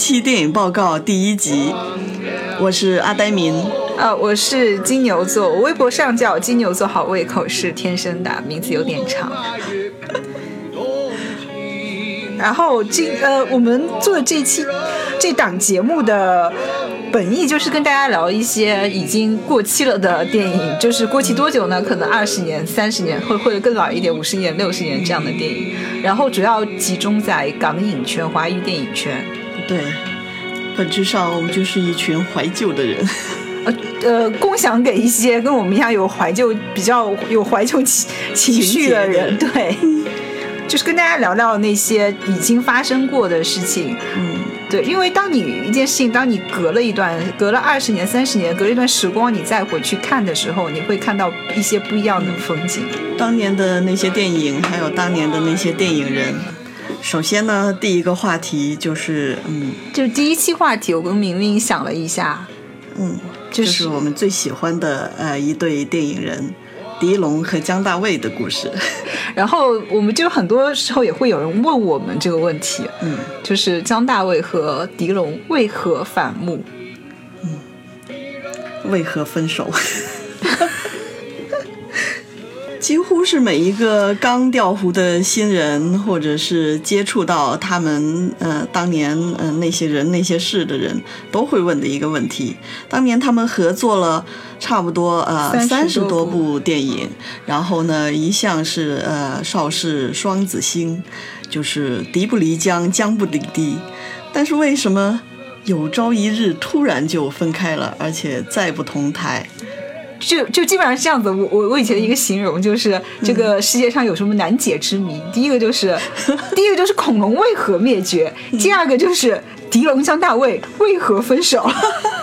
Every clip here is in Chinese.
期电影报告第一集，我是阿呆明。啊，我是金牛座，我微博上叫金牛座好胃口是天生的，名字有点长。然后今呃，我们做这期这档节目的本意就是跟大家聊一些已经过期了的电影，就是过期多久呢？可能二十年、三十年，会或者更老一点，五十年、六十年这样的电影。然后主要集中在港影圈、华语电影圈。对，本质上我们就是一群怀旧的人。呃呃，共享给一些跟我们一样有怀旧、比较有怀旧情情绪的人，对，就是跟大家聊聊那些已经发生过的事情。嗯，对，因为当你一件事情，当你隔了一段、隔了二十年、三十年，隔了一段时光，你再回去看的时候，你会看到一些不一样的风景。当年的那些电影，还有当年的那些电影人。首先呢，第一个话题就是，嗯，就是第一期话题，我跟明明想了一下，嗯。就是我们最喜欢的呃一对电影人，狄龙和姜大卫的故事。然后我们就很多时候也会有人问我们这个问题，嗯，就是姜大卫和狄龙为何反目？嗯，为何分手？几乎是每一个刚调湖的新人，或者是接触到他们呃当年呃那些人那些事的人，都会问的一个问题。当年他们合作了差不多呃三十多部电影，然后呢一向是呃邵氏双子星，就是敌不离姜，姜不离敌。但是为什么有朝一日突然就分开了，而且再不同台？就就基本上是这样子，我我我以前的一个形容就是这个世界上有什么难解之谜？第一个就是 第一个就是恐龙为何灭绝，第二个就是狄龙江大卫为何分手，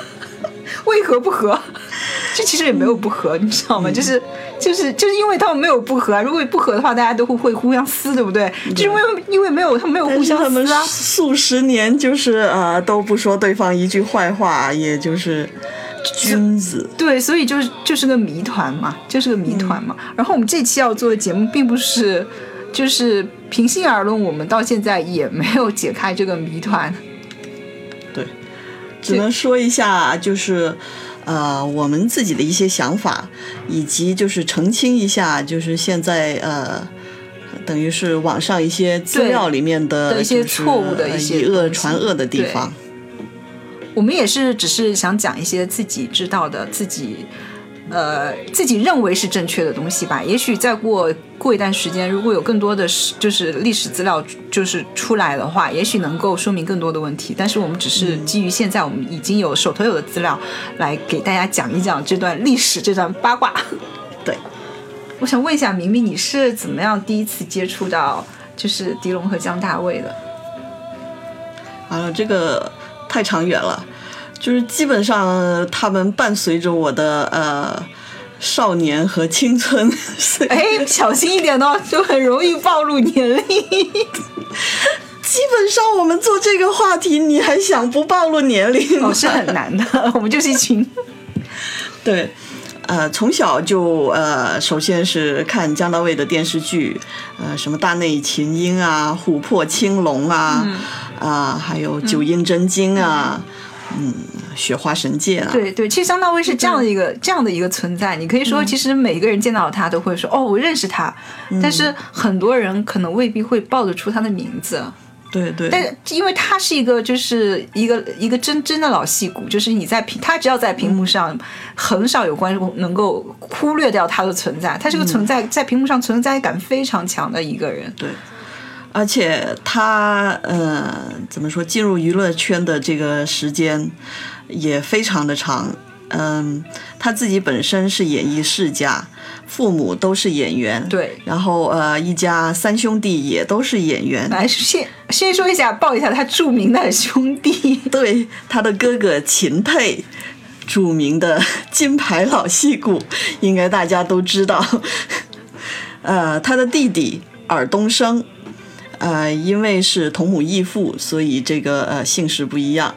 为何不和？这其实也没有不和，你知道吗？就是就是就是因为他们没有不和，如果不和的话，大家都会会互相撕，对不对？就是因为因为没有他们没有互相撕啊，数十年就是呃都不说对方一句坏话，也就是。君子对，所以就是就是个谜团嘛，就是个谜团嘛。然后我们这期要做的节目，并不是，就是平心而论，我们到现在也没有解开这个谜团。对，只能说一下，就是呃，我们自己的一些想法，以及就是澄清一下，就是现在呃，等于是网上一些资料里面的一些错误的一些以讹传讹的地方。我们也是，只是想讲一些自己知道的、自己呃自己认为是正确的东西吧。也许再过过一段时间，如果有更多的就是历史资料就是出来的话，也许能够说明更多的问题。但是我们只是基于现在我们已经有手头有的资料，来给大家讲一讲这段历史、这段八卦。对，我想问一下明明，你是怎么样第一次接触到就是狄龙和姜大卫的？完了，这个。太长远了，就是基本上他们伴随着我的呃少年和青春。哎，小心一点哦，就很容易暴露年龄。基本上我们做这个话题，你还想不暴露年龄？哦，是很难的。我们就是一群。对，呃，从小就呃，首先是看姜大卫的电视剧，呃，什么大内群英啊，琥珀青龙啊。啊，还有九阴真经啊，嗯，雪花神剑啊，对对，其实姜大卫是这样的一个这样的一个存在。你可以说，其实每一个人见到他都会说，哦，我认识他，但是很多人可能未必会报得出他的名字。对对，但是因为他是一个，就是一个一个真真的老戏骨，就是你在屏，他只要在屏幕上，很少有观众能够忽略掉他的存在。他是个存在在屏幕上存在感非常强的一个人。对。而且他呃，怎么说？进入娱乐圈的这个时间也非常的长。嗯，他自己本身是演艺世家，父母都是演员。对。然后呃，一家三兄弟也都是演员。来，先先说一下，报一下他著名的兄弟。对，他的哥哥秦沛，著名的金牌老戏骨，应该大家都知道。呃，他的弟弟尔冬升。呃，因为是同母异父，所以这个呃姓氏不一样。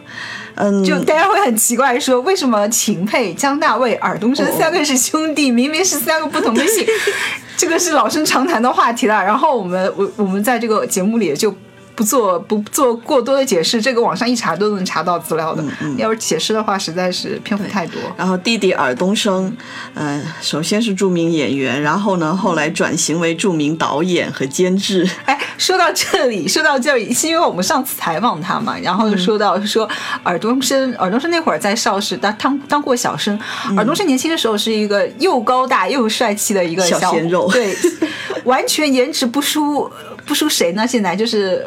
嗯，就大家会很奇怪说，为什么秦沛、姜大卫、尔冬升哦三个是兄弟，明明是三个不同的姓，这个是老生常谈的话题了。然后我们我我们在这个节目里也就。不做不做过多的解释，这个网上一查都能查到资料的。嗯要是解释的话，实在是篇幅太多。然后弟弟尔冬升，呃，首先是著名演员，然后呢，后来转型为著名导演和监制。哎，说到这里，说到这里，是因为我们上次采访他嘛，然后就说到说尔冬升，尔冬升那会儿在邵氏当当当过小生，尔冬升年轻的时候是一个又高大又帅气的一个小小鲜肉对，完全颜值不输不输谁呢？现在就是。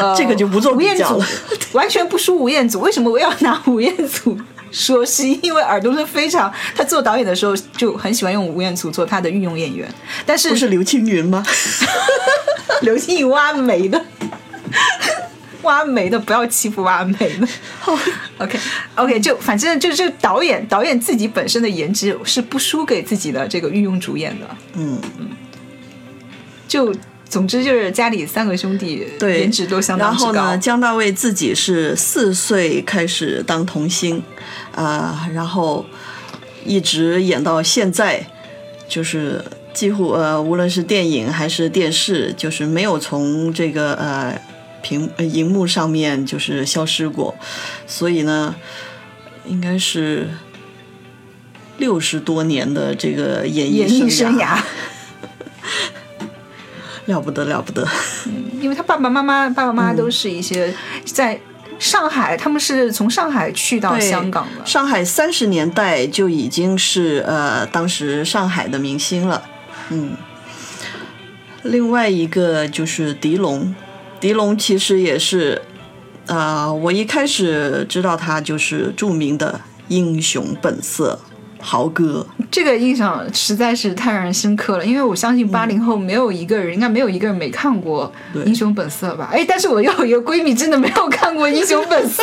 呃，这个就不做比较了，完全不输吴彦祖。为什么我要拿吴彦祖 说？是因为尔冬升非常，他做导演的时候就很喜欢用吴彦祖做他的御用演员，但是不是刘青云吗？刘青云挖煤的，挖煤的，不要欺负挖煤的。OK OK，就反正就这导演导演自己本身的颜值是不输给自己的这个御用主演的。嗯嗯，就总之就是家里三个兄弟对，颜值都相当之高。然后呢，。姜大卫自己是四岁开始当童星，啊、然后一直演到现在，就是几乎呃，无论是电影还是电视，就是没有从这个呃屏呃荧幕上面就是消失过，所以呢，应该是六十多年的这个演艺演艺生生涯，了不得了不得。因为他爸爸妈妈爸爸妈妈都是一些在上海，他们是从上海去到香港的。上海三十年代就已经是呃当时上海的明星了，嗯。另外一个就是狄龙，狄龙其实也是，啊，我一开始知道他就是著名的英雄本色豪哥，这个印象实在是太让人深刻了，因为我相信八零后没有一个人，应该没有一个人没看过《英雄本色》吧？哎，但是我又有一个闺蜜真的没有看过《英雄本色》。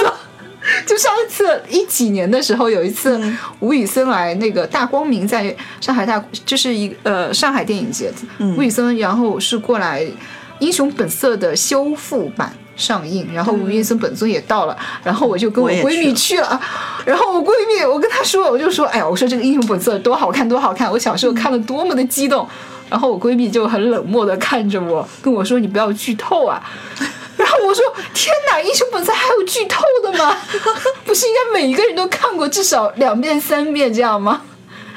就上一次一几年的时候，有一次吴宇森来那个大光明在上海大，就是一呃上海电影节，吴宇森然后是过来《英雄本色》的修复版上映，然后吴宇森本尊也到了，然后我就跟我闺蜜去去了，然后我闺蜜我跟她说，我就说，哎呀，我说这个《英雄本色》多好看多好看，我小时候看了多么的激动，然后我闺蜜就很冷漠的看着我，跟我说你不要剧透啊。然后我说：“天哪，《英雄本色》还有剧透的吗？不是应该每一个人都看过至少两遍、三遍这样吗？”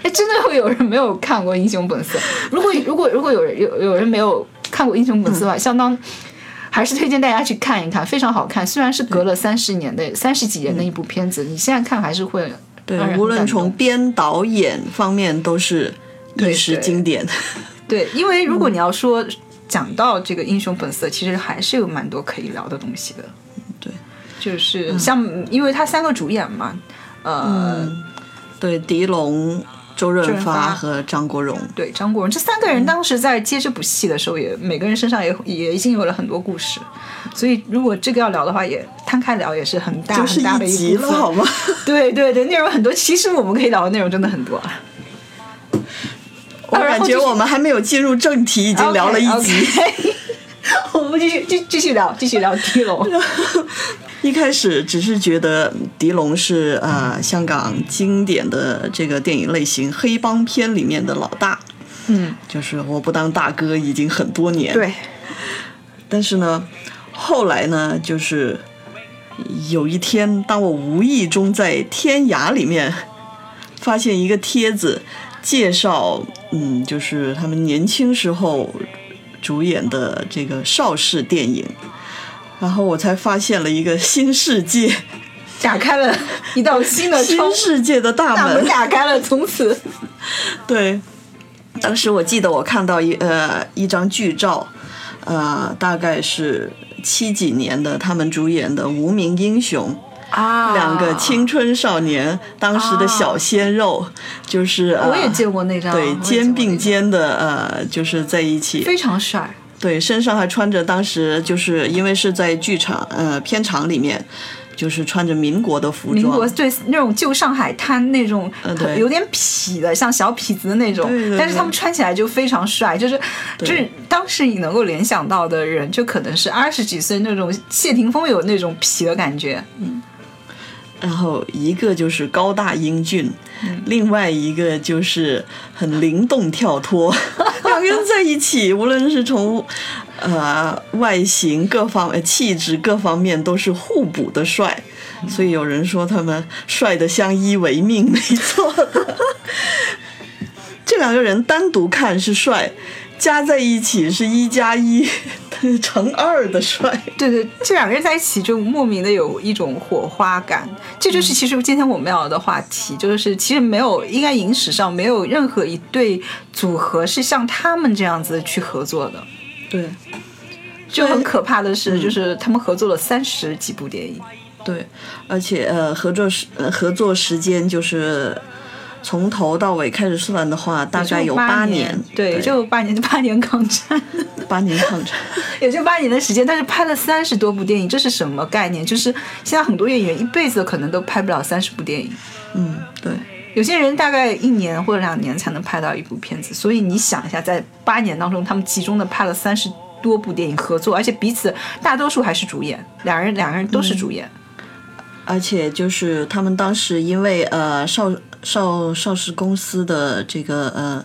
哎，真的会有人没有看过《英雄本色》。如果如果如果有人有有人没有看过《英雄本色》的话，相当还是推荐大家去看一看，非常好看。虽然是隔了三十年的三十几年的一部片子，你现在看还是会对无论从编导演方面都是一时对经典。对，因为如果你要说讲到这个《英雄本色》，其实还是有蛮多可以聊的东西的。对，就是像，因为他三个主演嘛，呃，对，狄龙、周润润发发和张国荣。对张国荣这三个人当时在接这部戏的时候也，每个人身上也也已经有了很多故事，所以如果这个要聊的话，也摊开聊也是很大就很大的一集了，部分。好吗？对对对，内容很多，其实我们可以聊的内容真的很多啊。我感觉我们还没有进入正题，已经聊了一集。我们继续继继续聊，继续聊狄龙。一开始只是觉得狄龙是呃香港经典的这个电影类型黑帮片里面的老大，嗯，就是我不当大哥已经很多年。，对，但是呢，后来呢，就是有一天，当我无意中在天涯里面发现一个帖子，介绍嗯，就是他们年轻时候主演的这个邵氏电影。然后我才发现了一个新世界，打开了一道新的新，世界的大门。打开了，从此。对，当时我记得我看到一呃一张剧照，呃，大概是七几年的他们主演的《无名英雄》，啊。两个青春少年，当时的小鲜肉，就是、呃、我也见过那张，对肩并肩的呃，就是在一起，非常帅。对，身上还穿着当时就是因为是在剧场呃片场里面，就是穿着民国的服装，民国对那种旧上海滩那种有点痞的，像小痞子的那种，对对对。但是他们穿起来就非常帅，就是就是当时你能够联想到的人，就可能是二十几岁那种谢霆锋有那种痞的感觉，然后一个就是高大英俊，另外一个就是很灵动跳脱，两个人在一起，无论是从呃外形各方呃气质各方面都是互补的帅，所以有人说他们帅的相依为命，没错的。这两个人单独看是帅，加在一起是一加一 乘二的帅。对对，这两个人在一起就莫名的有一种火花感，这就是其实今天我们要的话题，就是其实没有应该影史上没有任何一对组合是像他们这样子去合作的。对，就很可怕的是，就是他们合作了三十几部电影。对，而且呃，合作时呃合作时间就是从头到尾开始算的话，大概有八年，对，就八年，八年抗战，八年抗战，也就八年的时间，但是拍了三十多部电影，这是什么概念？就是现在很多演员一辈子可能都拍不了三十部电影。嗯，对，有些人大概一年或者两年才能拍到一部片子，所以你想一下，在八年当中，他们集中的拍了三十多部电影合作，而且彼此大多数还是主演，两人两个人都是主演。而且就是他们当时因为呃邵邵邵氏公司的这个呃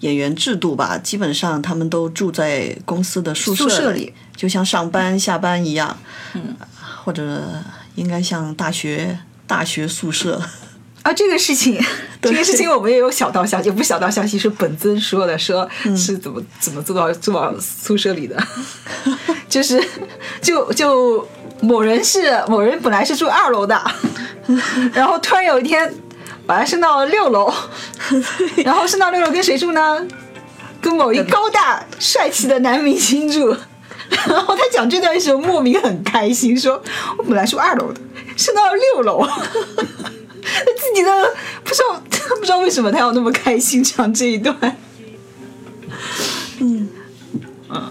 演员制度吧，基本上他们都住在公司的宿宿舍里，里就像上班下班一样，嗯，或者应该像大学大学宿舍。啊，这个事情，这个事情我们也有小道消息，不是小道消息，是本尊说的，说是怎么怎么做到住到宿舍里的，就是就就某人是某人本来是住二楼的，然后突然有一天把他升到了六楼，然后升到六楼跟谁住呢？跟某一高大帅气的男明星住。然后他讲这段的时候莫名很开心，说我本来住二楼的，升到了六楼。他自己的不知道，不知道为什么他要那么开心讲这一段。嗯，嗯，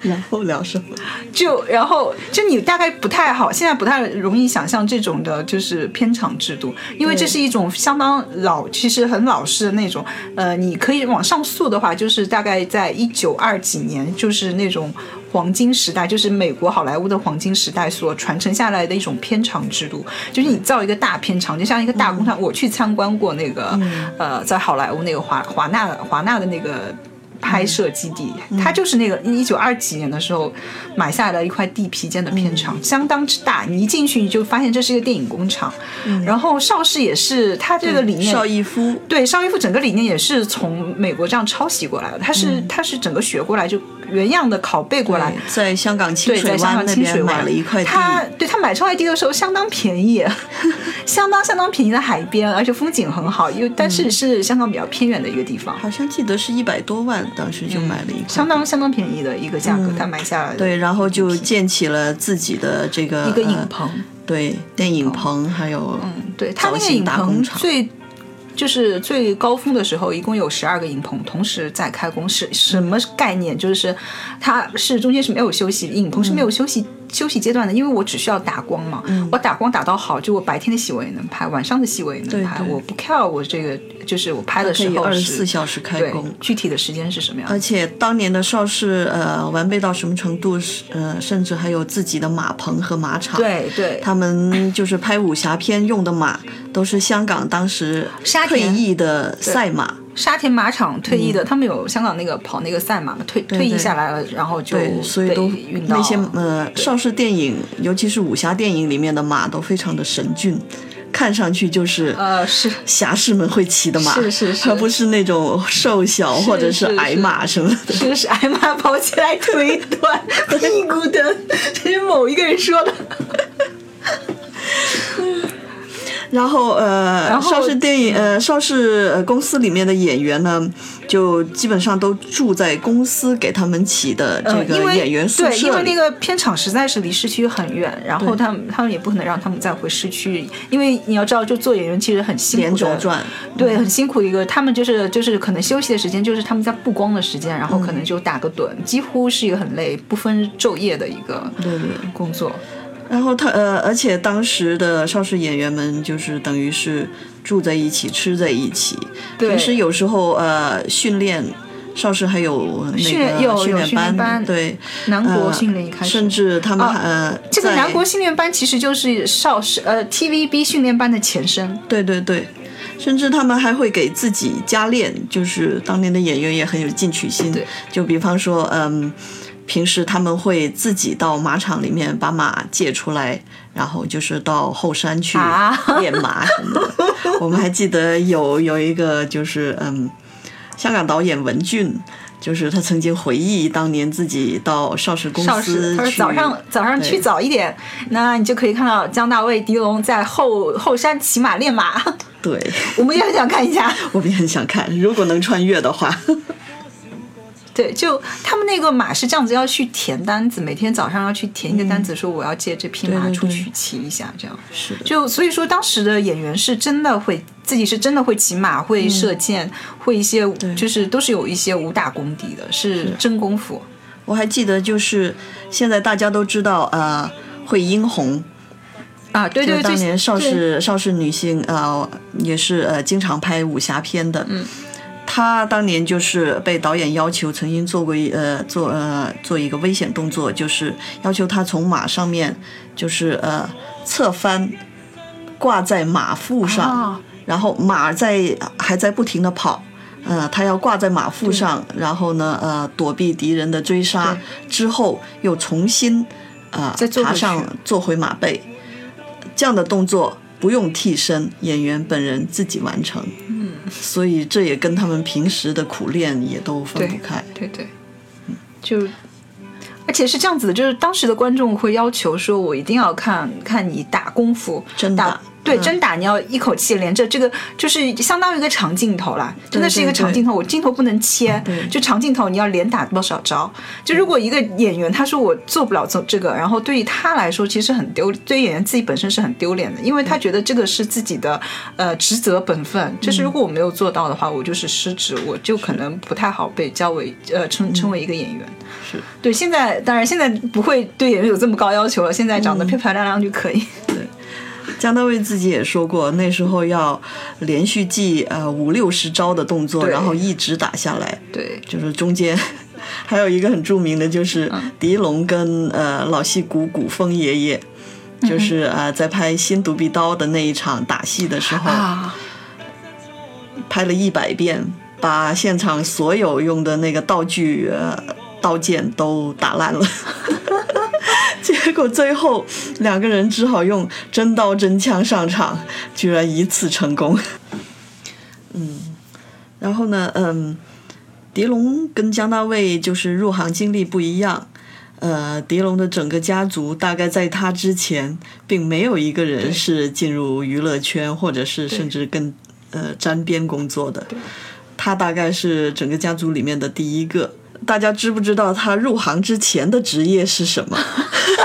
然后聊什么？就然后就你大概不太好，现在不太容易想象这种的，就是片场制度，因为这是一种相当老，其实很老式的那种。呃，你可以往上溯的话，就是大概在一九二几年，就是那种黄金时代，就是美国好莱坞的黄金时代所传承下来的一种片场制度，就是你造一个大片场，就像一个大工厂。我去参观过那个，呃，在好莱坞那个华华纳华纳的那个。拍摄基地，它就是那个一九二几年的时候买下来的一块地皮建的片场，相当之大。你一进去你就发现这是一个电影工厂。然后邵氏也是，他这个理念，邵逸夫对邵逸夫整个理念也是从美国这样抄袭过来的。他是他是整个学过来就原样的拷贝过来，在香港清水湾那边买了一块地。他对他买这块地的时候相当便宜，相当相当便宜的海边，而且风景很好。因为但是是香港比较偏远的一个地方，好像记得是一百多万。当时就买了一个相当相当便宜的一个价格，他买下来对，然后就建起了自己的这个一个影棚，对，电影棚还有嗯，对他那个影棚最就是最高峰的时候，一共有十二个影棚同时在开工，是什么概念？就是它是中间是没有休息，影棚是没有休息。休息阶段的，因为我只需要打光嘛，我打光打到好，就我白天的戏我也能拍，晚上的戏我也能拍，我不 care 我这个就是我拍的时候二十四小时开工，具体的时间是什么样？而且当年的邵氏呃完备到什么程度是？呃，甚至还有自己的马棚和马场。对对，他们就是拍武侠片用的马，都是香港当时退役的赛马。沙田马场退役的，他们有香港那个跑那个赛马嘛，退退役下来了，然后就所以都那些呃邵氏电影，尤其是武侠电影里面的马都非常的神俊，看上去就是呃是。侠士们会骑的马，是是是，而不是那种瘦小或者是矮马什么的，是是矮马跑起来腿短屁股疼，这是某一个人说的。然后呃，邵氏电影呃，邵氏公司里面的演员呢，就基本上都住在公司给他们起的这个演员宿舍对，因为那个片场实在是离市区很远，然后他们他们也不可能让他们再回市区，因为你要知道，就做演员其实很辛苦的，对，很辛苦一个。他们就是就是可能休息的时间就是他们在布光的时间，然后可能就打个盹，几乎是一个很累、不分昼夜的一个对对工作。然后他呃，而且当时的邵氏演员们就是等于是住在一起，吃在一起。平时有时候呃训练邵氏还有那训练个有有训练班对，南国呃训练一开始甚至他们呃这个南国训练班其实就是邵氏呃 TVB 训练班的前身。对对对，甚至他们还会给自己加练，就是当年的演员也很有进取心对。就比方说，嗯，平时他们会自己到马场里面把马借出来，然后就是到后山去啊练马什么的。我们还记得有有一个就是嗯，香港导演文俊。就是他曾经回忆当年自己到邵氏公邵氏，他说早上早上去早一点，那你就可以看到姜大卫、狄龙在后后山骑马练马。对，我们也很想看一下。我们也很想看，如果能穿越的话。对，就他们那个马是这样子，要去填单子，每天早上要去填一个单子，说我要借这匹马出去骑一下，这样。是的，就所以说，当时的演员是真的会自己是真的会骑马，会射箭，会一些就是都是有一些武打功底的，是真功夫。我还记得，就是现在大家都知道，呃，会英红，啊，对对对，就当年邵对。氏邵氏女星，呃，也是呃经常拍武侠片的。嗯，她当年就是被导演要求，曾经做过一呃做呃做一个危险动作，就是要求他从马上面就是呃侧翻，挂在马腹上，啊然后马在还在不停的跑。呃，他要挂在马腹上，然后呢，呃，躲避敌人的追杀，之后又重新，呃爬上坐回马背，这样的动作不用替身，演员本人自己完成。嗯，所以这也跟他们平时的苦练也都分不开。对对，嗯。就而且是这样子的，就是当时的观众会要求说，我一定要看看你打功夫，打真打对，嗯。真打你要一口气连着，这个就是相当于一个长镜头啦，真的是一个长镜头，我镜头不能切，就长镜头你要连打多少招。就如果一个演员他说我做不了做这个，然后对于他来说其实很丢，对于演员自己本身是很丢脸的，因为他觉得这个是自己的呃职责本分，就是如果我没有做到的话，我就是失职，我就可能不太好被交为呃称称为一个演员。是。对，现在当然现在不会对演员有这么高要求了，现在长得漂漂亮亮就可以。姜大卫自己也说过，那时候要连续记呃五六十招的动作，然后一直打下来。对，就是中间 还有一个很著名的，就是嗯。狄龙跟呃老戏骨古风爷爷，嗯就是呃在拍《新独臂刀》的那一场打戏的时候，啊，拍了一百遍，把现场所有用的那个道具呃刀剑都打烂了。结果最后两个人只好用真刀真枪上场，居然一次成功。嗯，然后呢，嗯，狄龙跟江大卫就是入行经历不一样。呃，狄龙的整个家族大概在他之前，并没有一个人是进入娱乐圈，或者是甚至跟呃沾边工作的。他大概是整个家族里面的第一个。大家知不知道他入行之前的职业是什么？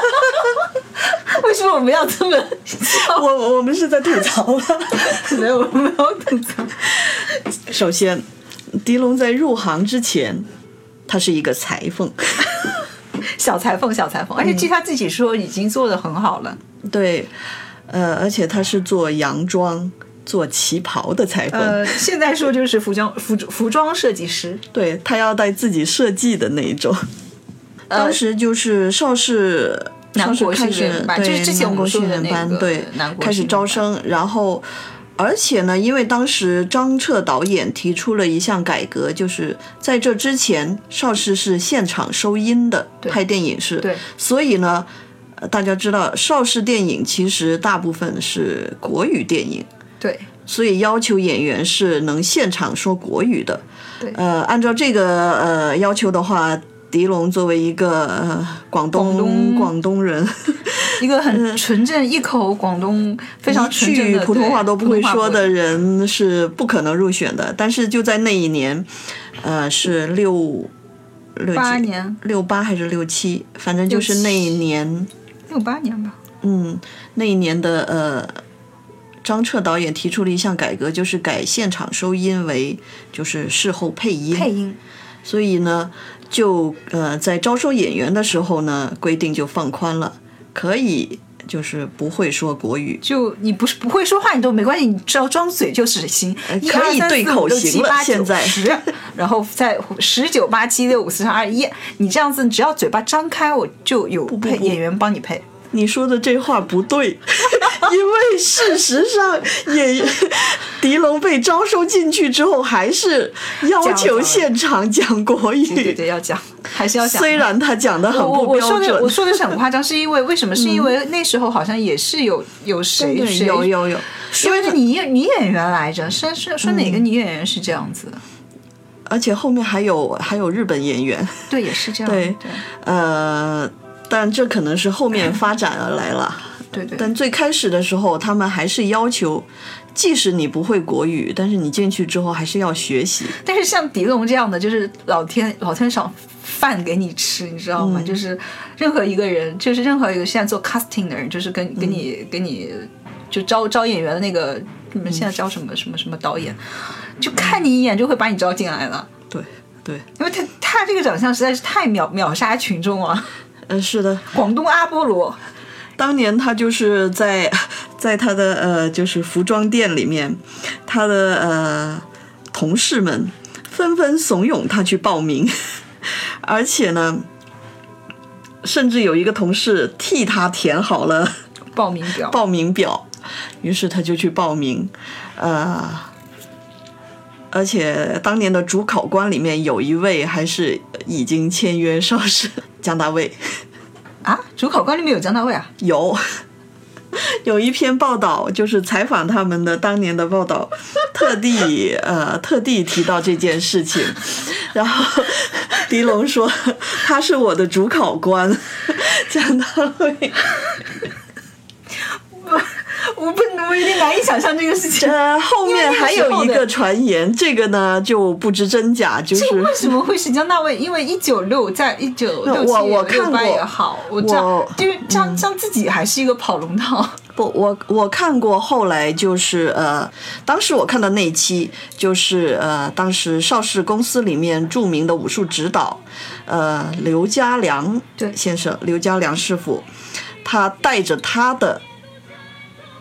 为什么我们要这么？我我我们是在吐槽吗？没有没有吐槽。首先，狄龙在入行之前，他是一个裁缝。小裁缝，小裁缝，而且据他自己说，已经做的很好了。对，呃，而且他是做洋装、做旗袍的裁缝。呃，现在说就是服装服服装设计师。对他要带自己设计的那一种。当时就是邵氏。南国开始对就是之前我南国们说的那训练班，个对南，国开始招生，然后，而且呢，因为当时张彻导演提出了一项改革，就是在这之前，邵氏是现场收音的，拍电影是，对，所以呢，呃大家知道邵氏电影其实大部分是国语电影，对，所以要求演员是能现场说国语的。对呃，按照这个呃要求的话，狄龙作为一个呃广东广东广东人，一个很纯正一口广东非常纯正的普通话都不会说的人是不可能入选的。但是就在那一年，呃，是六六几八年六八还是六七，反正就是那一年，六八年吧。嗯，那一年的呃。张彻导演提出了一项改革，就是改现场收音为就是事后配音。配音所以呢，就呃在招收演员的时候呢，规定就放宽了，可以就是不会说国语。就你不是不会说话，你都没关系，你只要张嘴就是行。可以对口型了现在十，然后在十九八七六五四三二一，你这样子，只要嘴巴张开，我就有配演员帮你配。你说的这话不对，因为事实上演员 狄龙被招收进去之后，还是要求现场讲国语。对对对，要讲，还是要讲。虽然他讲的很我不标我说的我，说的是很夸张，是因为为什么？是因为那时候好像也是有有谁对谁有有有，说是女女演员来着，说说说哪个女演员是这样子的？而且后面还有还有日本演员，对，也是这样。对对呃，但这可能是后面 发展而来了。对对。但最开始的时候，他们还是要求，即使你不会国语，但是你进去之后还是要学习。但是像狄龙这样的，就是老天老天赏饭给你吃，你知道吗？就是任何一个人，就是任何一个现在做 casting 的人，就是跟跟你跟你就招招演员的那个，你们现在招什么什么什么导演，就看你一眼就会把你招进来了，对对，因为他他这个长相实在是太秒秒杀群众了。呃，是的，广东阿波罗，当年他就是在 在他的呃就是服装店里面，他的呃同事们纷纷怂恿他去报名，而且呢，甚至有一个同事替他填好了 报名表，报名表，于是他就去报名，呃。而且当年的主考官里面有一位还是已经签约邵氏江大卫，啊，主考官里面有江大卫啊，有。有一篇报道，就是采访他们的当年的报道，特地呃特地提到这件事情，然后狄龙说他是我的主考官，江大卫。我不，我有点难以想象这个事情。呃，后面还有一个传言，这个呢就不知真假，就是为什么会是江大卫？因为一九六在一九六七我我看过也好，我知道我，因为江江自己还是一个跑龙套。不，我我看过，后来就是呃，当时我看的那一期就是呃，当时邵氏公司里面著名的武术指导，呃，刘家良对先生，刘家良师傅，他带着他的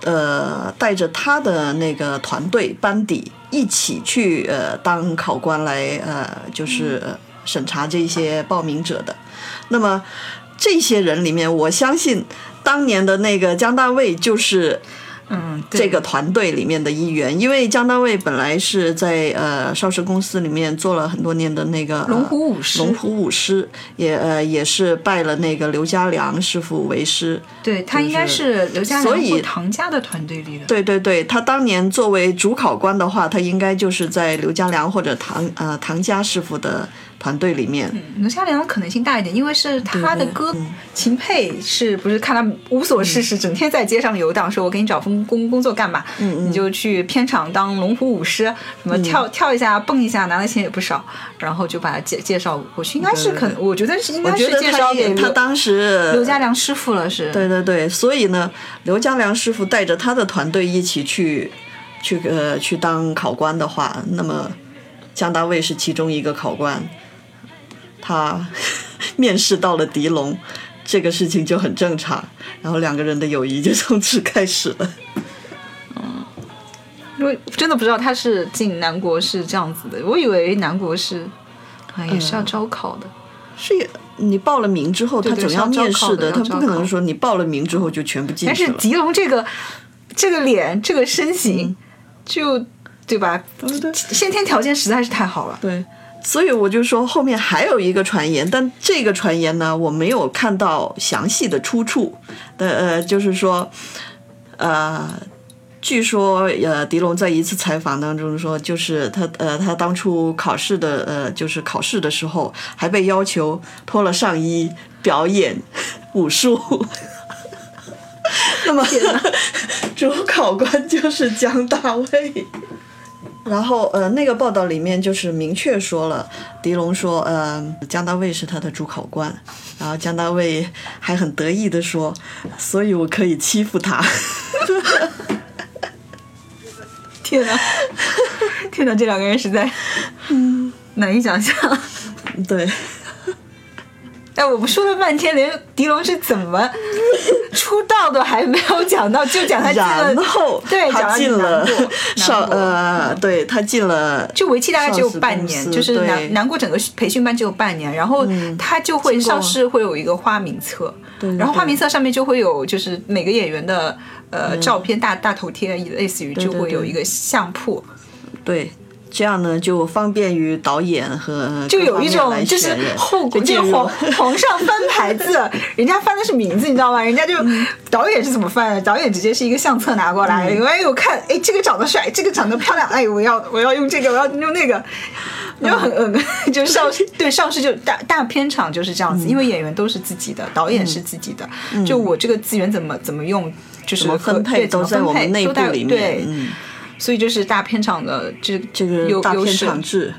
呃，带着他的那个团队班底一起去呃当考官来呃，就是呃审查这些报名者的。那么这些人里面，我相信当年的那个江大卫就是嗯，这个团队里面的一员，因为江大卫本来是在呃邵氏公司里面做了很多年的那个呃龙虎武师龙虎武师也呃也是拜了那个刘家良师傅为师。对他应该是刘家所以良或唐家的团队里的。对对对，他当年作为主考官的话，他应该就是在刘家良或者唐呃唐家师傅的团队里面。刘嘉良可能性大一点，因为是他的对哥秦沛，是不是看他无所事事，整天在街上游荡，说我给你找份工工作干嘛？你就去片场当龙虎舞师，什么跳、跳一下、蹦一下，拿的钱也不少，然后就把他介介绍过去。应该是可能，我觉得是应该是介绍给他当时刘家良师傅了，是。对对对，所以呢，刘家良师傅带着他的团队一起去去呃去当考官的话，那么江大卫是其中一个考官，他 面试到了狄龙，这个事情就很正常，然后两个人的友谊就从此开始了。嗯因为真的不知道他是进南国是这样子的，我以为南国是啊也是要招考的。是你报了名之后，他对总要面试的他不可能说你报了名之后就全部进去。但是狄龙这个这个脸这个身形，就对吧？对对先天条件实在是太好了。对，所以我就说后面还有一个传言，但这个传言呢，我没有看到详细的出处的，呃，就是说，呃。据说，呃，狄龙在一次采访当中说，就是他，呃，他当初考试的，呃，就是考试的时候，还被要求脱了上衣表演 武术。那么，主考官就是江大卫。然后呃，那个报道里面就是明确说了，狄龙说，呃，江大卫是他的主考官，然后江大卫还很得意的说，所以我可以欺负他。天哪，天哪，这两个人实在，嗯，难以想象。对，哎，我们说了半天，连狄龙是怎么出 出道都还没有讲到，就讲他进了然后对，讲他进了南国上呃，对他进了就为期大概只有半年，就是南对南国整个培训班只有半年，然后他就会上市会有一个花名册，然后花名册上面就会有就是每个演员的呃照片大大头贴，类似于就会有一个相簿，对。这样呢，就方便于导演和就有一种就是后果，这个就皇皇上翻牌子，人家翻的是名字，你知道吗？人家就嗯导演是怎么翻的？导演直接是一个相册拿过来，哎，我看，哎，这个长得帅，这个长得漂亮，哎，我要我要用这个，我要用那个。就很嗯，就上 对上市就大大片场就是这样嗯。子，因为演员都是自己的，导演是自己的，就我这个资源怎么怎么用，就是怎么分配都在我们内部里面所以就是大片场的这这个大片场制。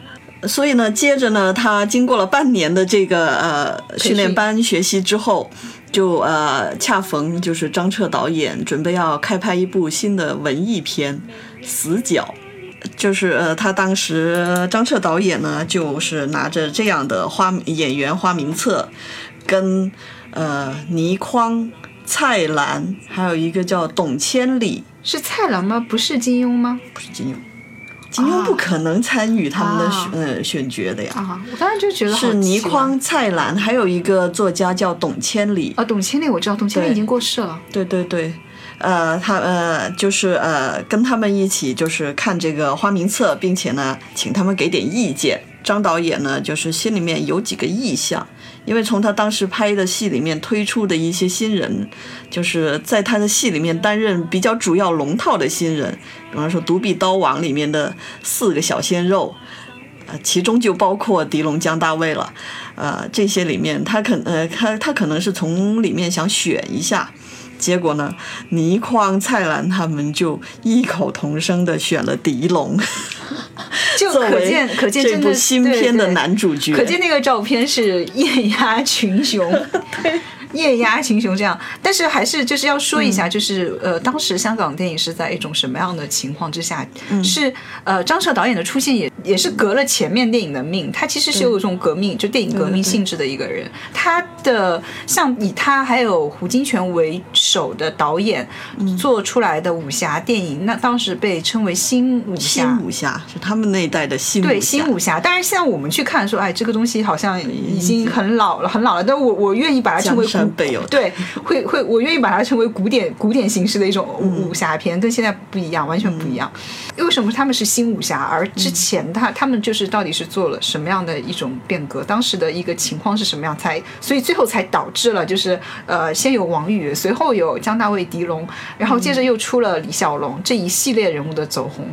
所以呢，接着呢，他经过了半年的这个呃训。练班学习之后，就呃恰逢就是张彻导演准备要开拍一部新的文艺片《死角》，就是呃他当时张彻导演呢，就是拿着这样的花演员花名册，跟呃倪匡、蔡澜，还有一个叫董千里，是蔡澜吗？不是金庸吗？不是金庸。金庸不可能参与他们的啊选、呃选角的呀，啊，我当时就觉得是倪匡、蔡澜，还有一个作家叫董千里。啊，董千里我知道，董千里已经过世了。对对对，呃，他呃就是呃跟他们一起就是看这个花名册，并且呢请他们给点意见。张导演呢就是心里面有几个意向，因为从他当时拍的戏里面推出的一些新人，就是在他的戏里面担任比较主要龙套的新人，比方说《独臂刀王》里面的四个小鲜肉。呃，其中就包括狄龙、江大卫了，呃，这些里面他可呃他他可能是从里面想选一下，结果呢，倪匡、蔡澜他们就异口同声的选了狄龙，就可见可见这部新片的对。对男主角，可见那个照片是艳压群雄，艳压群雄这样。但是还是就是要说一嗯下，就是、呃，当时香港电影是在一种什么样的情况之下？嗯是呃，张彻导演的出现也也是革了前面电影的命。他其实是有一种革命，就电影革命性质的一个人。他的像以他还有胡金铨为首的导演嗯做出来的武侠电影，那当时被称为新武侠。新武侠是他们那一代的新武侠，对新武侠，当然现在我们去看说，哎，这个东西好像已经很老了，很老了。但我我愿意把它称为对，会会我愿意把它称为古典古典形式的一种武武侠片，跟现在不一样，完全不一样。为什么他们是新武侠，而之前他他们就是到底是做了什么样的一种变革？当时的一个情况是什么样？才所以最后才导致了就是呃，先有王宇，随后有姜大卫、狄龙，然后接着又出了李小龙这一系列人物的走红。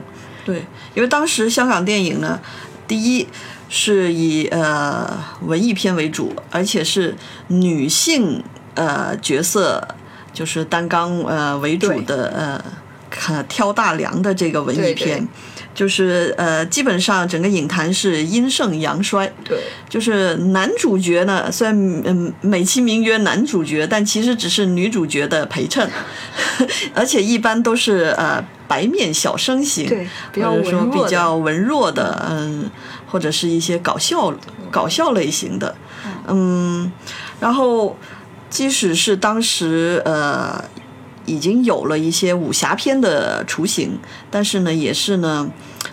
对，因为当时香港电影呢，第一是以呃文艺片为主，而且是女性呃角色就是担纲呃为主的呃看挑大梁的这个文艺片。对。就是呃，基本上整个影坛是阴盛阳衰。对，就是男主角呢，虽然嗯美其名曰男主角，但其实只是女主角的陪衬，而且一般都是呃白面小生型，对比较或者说文弱的。比较文弱的，嗯，或者是一些搞笑搞笑类型的，嗯，然后即使是当时呃已经有了一些武侠片的雏形，但是呢，也是呢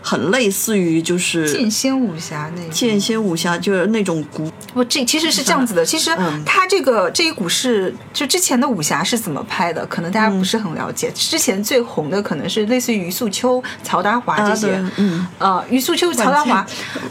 很类似于就是剑仙武侠那种剑仙武侠，就是那种古不，这其实是这样子的。其实嗯他这个这一股是就之前的武侠是怎么拍的，可能大家不是很了解。之前最红的可能是类似于余素秋、曹达华这些。啊嗯呃，余素秋、曹达华，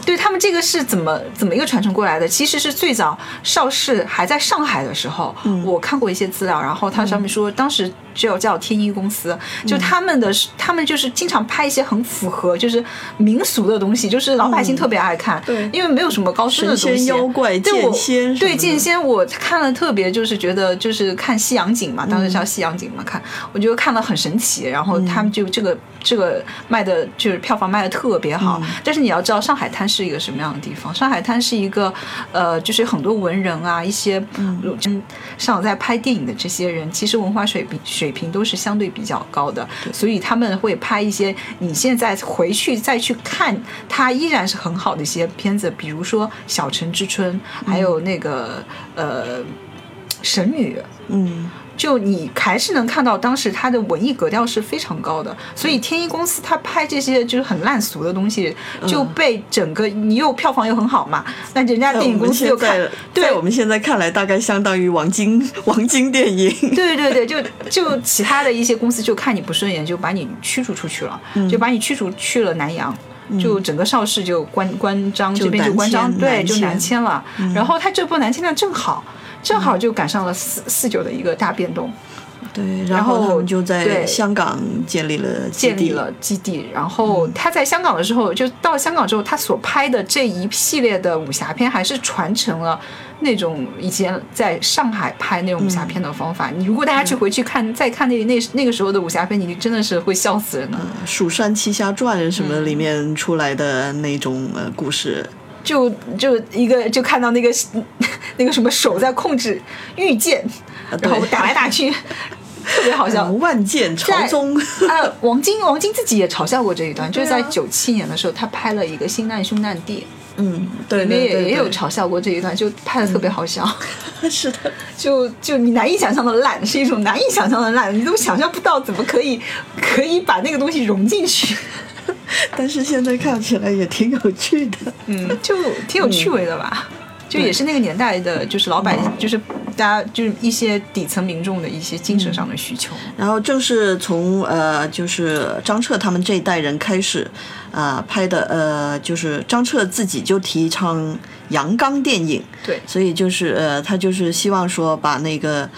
对他们这个是怎么怎么一个传承过来的？其实是最早邵氏还在上海的时候，嗯我看过一些资料，然后它上面说，当时就叫天一公司，嗯。就他们的他们就是经常拍一些很符合就是民俗的东西，就是老百姓特别爱看，对。因为没有什么高深的东西。神仙妖怪对剑仙对剑仙，我看了特别就是觉得就是看西洋景嘛，当时叫西洋景嘛，看我觉得看了很神奇，然后他们就这个这个卖的就是票房卖的特别好，但是你要知道上海滩是一个什么样的地方？上海滩是一个呃，就是很多文人啊，一些嗯。上海在拍电影的这些人，其实文化水平水平都是相对比较高的，所以他们会拍一些你现在回去再去看，它依然是很好的一些片子，比如说《小城之春》，还有那个呃。神女。嗯，就你还是能看到当时他的文艺格调是非常高的，所以天一公司他拍这些就是很烂俗的东西，就被整个你又票房又很好嘛，那人家电影公司又看，对在我们现在看来，大概相当于王晶王晶电影。对对对，就就其他的一些公司就看你不顺眼，就把你驱逐出去了，就把你驱逐去了南洋。就整个邵氏就关关张这边就关张，对，就南迁了。然后他这波南迁呢，正好正好就赶上了四四九的一个大变动。对，然后他们就在香港建立了建立了基地。然后他在香港的时候，就到香港之后，他所拍的这一系列的武侠片，还是传承了那种以前在上海拍那种武侠片的方法。你如果大家去回去看，再看那那那个时候的武侠片，你真的是会笑死人的。《蜀山奇侠传》什么里面出来的那种呃故事。就就一个就看到那个 那个什么手在控制御剑，然后打来打去，特别好笑。万剑朝宗。呃，王晶王晶自己也嘲笑过这一段，就是在九七年的时候，他拍了一个《新难兄难弟》，嗯，对，里面也也有嘲笑过这一段，就拍的特别好笑。是的，就就你难以想象的烂，是一种难以想象的烂，你都想象不到怎么可以可以把那个东西融进去。但是现在看起来也挺有趣的，嗯，就挺有趣味的吧。就也是那个年代的，就是老百姓，就是大家，就是一些底层民众的一些精神上的需求。然后正是从呃，就是张彻他们这一代人开始，啊、拍的呃，就是张彻自己就提倡阳刚电影，对，所以就是呃，他就是希望说把那个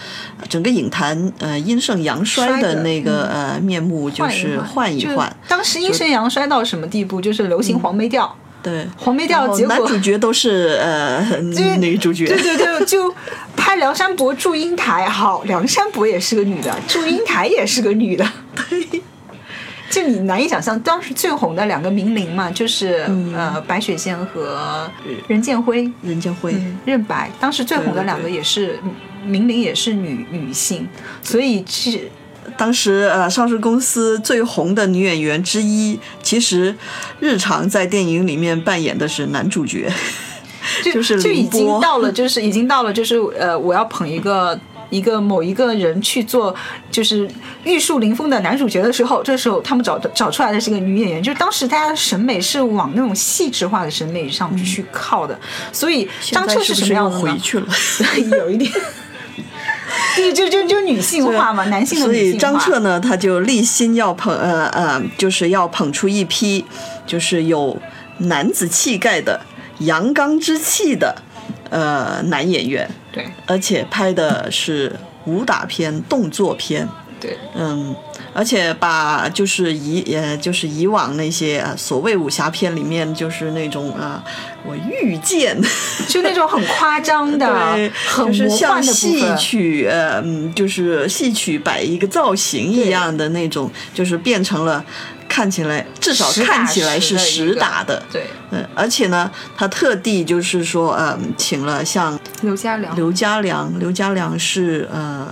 整个影坛呃阴盛阳衰的那个呃面目就是换一换。当时阴盛阳衰到什么地步？就是流行黄梅调。对，黄梅调结果。男主角都是呃 女主角，对对对，就拍梁山伯祝英台，好，梁山伯也是个女的，祝英台也是个女的，对，就你难以想象，当时最红的两个名伶嘛，就是、嗯、呃白雪仙和任剑辉，任剑辉、嗯、任白，当时最红的两个也是名伶，也是女女性，所以是。当时呃，上市公司最红的女演员之一，其实日常在电影里面扮演的是男主角，就就是就已经到了，就是已经到了，就是呃，我要捧一个一个某一个人去做，就是玉树临风的男主角的时候，这时候他们找找出来的是个女演员，就是当时大家的审美是往那种细致化的审美上去靠的，所以张彻是什么样的呢？回去了，有一点。对，就就就女性化嘛，男性的所以张彻呢，他就立心要捧呃呃，就是要捧出一批就是有男子气概的、阳刚之气的呃男演员。对，而且拍的是武打片、动作片。对，嗯。而且把就是以呃就是以往那些、呃、所谓武侠片里面就是那种啊、呃、我御剑 就那种很夸张的、很就是像戏曲呃嗯就是戏曲摆一个造型一样的那种，就是变成了看起来至少看起来是实打的，对，嗯，而且呢，他特地就是说呃请了像刘家良，刘家良，刘家良是呃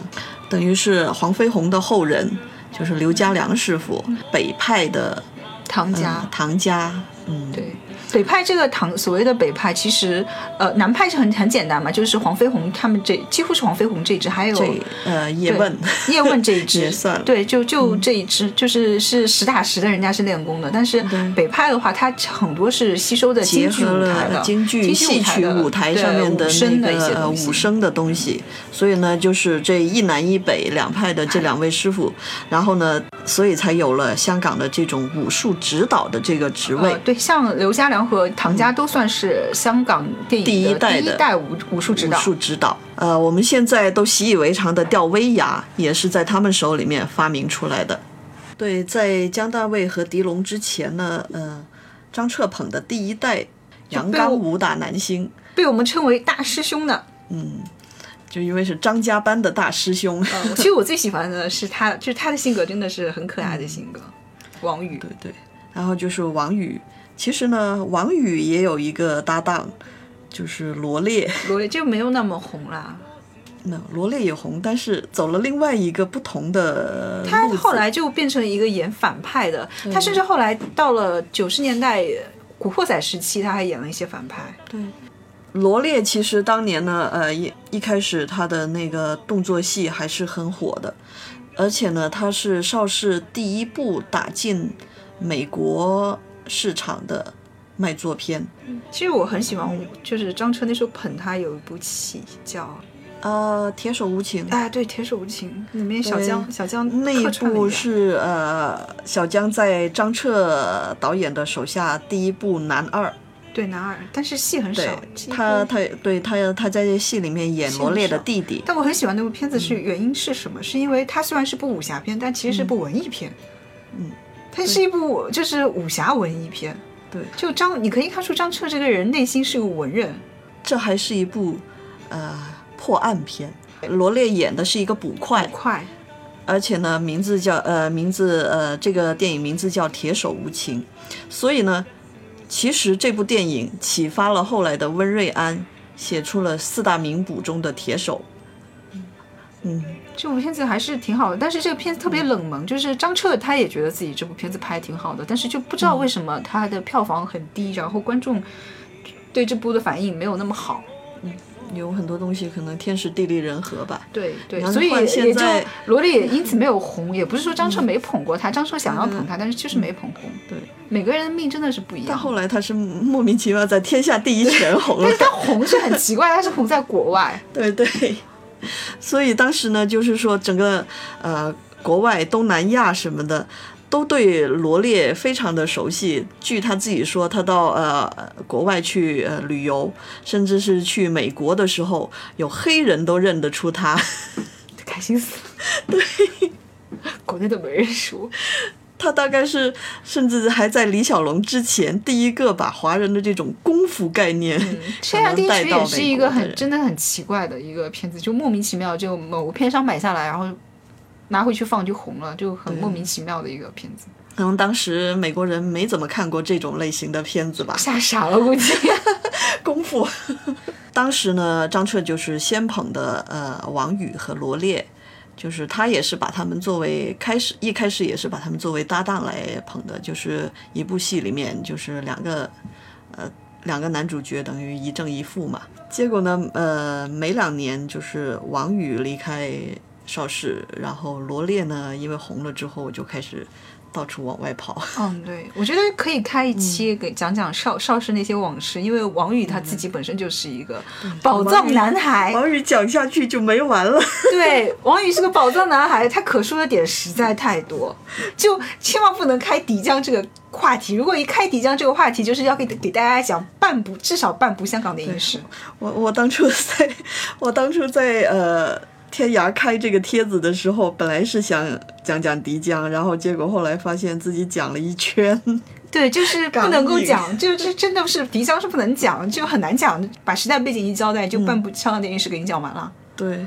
等于是黄飞鸿的后人。就是刘家良师傅，北派的唐家，呃、唐家，嗯，对，北派这个唐所谓的北派，其实呃南派是很很简单嘛，就是黄飞鸿他们这几乎是黄飞鸿这一支，还有呃叶问，叶问这一支。也算，对，就就这一支，嗯、就是是实打实的，人家是练功的，但是北派的话，它很多是吸收的京剧舞台的京剧戏曲舞台上面的那个呃武生的东西，所以呢，就是这一南一北两派的这两位师傅，然后呢，所以才有了香港的这种武术指导的这个职位。呃、对，像刘家良和唐家都算是香港电影第一代第一代武武术指导。武术指导，呃，我们现在都习以为常的吊威亚，也是在他们手里面发明出来的。对，在姜大卫和狄龙之前呢，呃，张彻捧的第一代阳刚武打男星，被我们称为大师兄的。嗯。就因为是张家班的大师兄，嗯、其实我最喜欢的是他，就是他的性格真的是很可爱的性格。王宇，对对，然后就是王宇。其实呢，王宇也有一个搭档，就是罗列。罗列就没有那么红啦。那罗列也红，但是走了另外一个不同的。他后来就变成一个演反派的，他甚至后来到了九十年代古惑仔时期，他还演了一些反派。对。罗列其实当年呢，呃，一一开始他的那个动作戏还是很火的，而且呢，他是邵氏第一部打进美国市场的卖座片。其实我很喜欢，就是张彻那时候捧他有一部戏叫呃，铁手无情。哎，对，铁手无情里面小江小江那一部是呃，小江在张彻导演的手下第一部男二。对男二，但是戏很少。他，他对他他在这戏里面演罗列的弟弟。但我很喜欢那部片子是原因是什么？是因为它虽然是部武侠片，但其实是部文艺片。嗯，它是一部就是武侠文艺片。对，就张，你可以看出张彻这个人内心是个文人。这还是一部呃破案片。罗列演的是一个捕快，捕快，而且呢，名字叫呃名字呃这个电影名字叫《铁手无情》，所以呢，其实这部电影启发了后来的温瑞安，写出了四大名捕中的铁手。嗯，这部片子还是挺好的，但是这个片子特别冷门，就是张彻他也觉得自己这部片子拍挺好的，但是就不知道为什么他的票房很低，然后观众对这部的反应没有那么好。有很多东西可能天时地利人和吧。对对所以现也就在罗莉也因此没有红，也不是说张彻没捧过他，张彻想要捧他，但是就是没捧红。对，每个人的命真的是不一样但。后来他是莫名其妙在天下第一全红了但是。他红是很奇怪，他是红在国外。对对，所以当时呢，就是说整个呃国外东南亚什么的。都对罗列非常的熟悉。据他自己说，他到呃国外去呃旅游，甚至是去美国的时候，有黑人都认得出他。开心死了。对，国内都没人说。他大概是甚至还在李小龙之前，第一个把华人的这种功夫概念，《天下第一曲》带到也是一个很真的很奇怪的一个片子，就莫名其妙就某个片商买下来，然后拿回去放就红了，就很莫名其妙的一个片子，可能当时美国人没怎么看过这种类型的片子吧。吓傻了估计。功夫。当时呢，张彻就是先捧的呃王宇和罗烈，就是他也是把他们作为开始一开始也是把他们作为搭档来捧的，就是一部戏里面就是两个呃两个男主角等于一正一负嘛。结果呢，呃没两年就是王宇离开邵氏，然后罗列呢因为红了之后就开始到处往外跑。嗯，对，我觉得可以开一期给讲讲邵邵氏那些往事，因为王宇他自己本身就是一个宝藏男孩。王宇讲下去就没完了。对，王宇是个宝藏男孩，他可说的点实在太多，就千万不能开迪江这个话题。如果一开迪江这个话题，就是要给给大家讲半部，至少半部香港的影视。我我当初在，我当初在呃天涯开这个帖子的时候，本来是想讲讲迪江，然后结果后来发现自己讲了一圈。对，就是不能够讲，就是真的是迪江是不能讲，就很难讲。把时代背景一交代，就半部香港电影史给你讲完了。对，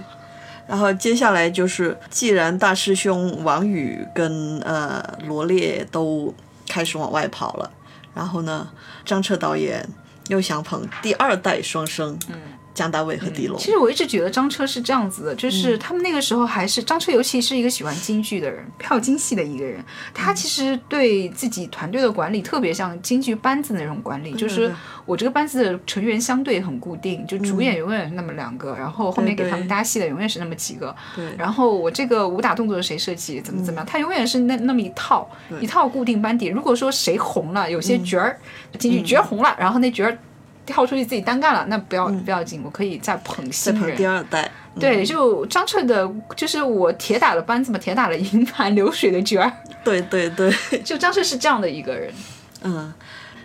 然后接下来就是，既然大师兄王宇跟呃罗烈都开始往外跑了，然后呢，张彻导演又想捧第二代双生，嗯，江大卫和狄龙。其实我一直觉得张彻是这样子的，就是他们那个时候还是张彻，尤其是一个喜欢京剧的人，票京戏的一个人。他其实对自己团队的管理特别像京剧班子那种管理，就是我这个班子的成员相对很固定，就主演永远是那么两个，然后后面给他们搭戏的永远是那么几个。对。然后我这个武打动作是谁设计，怎么怎么样，他永远是那那么一套一套固定班底。如果说谁红了，有些角儿京剧角儿红了，然后那角儿跳出去自己单干了，那不要不要紧，我可以再捧再新人。捧第。二代，对，就张彻的，就是我铁打的班子嘛，铁打的营盘流水的角儿，对对对，就张彻是这样的一个人。嗯，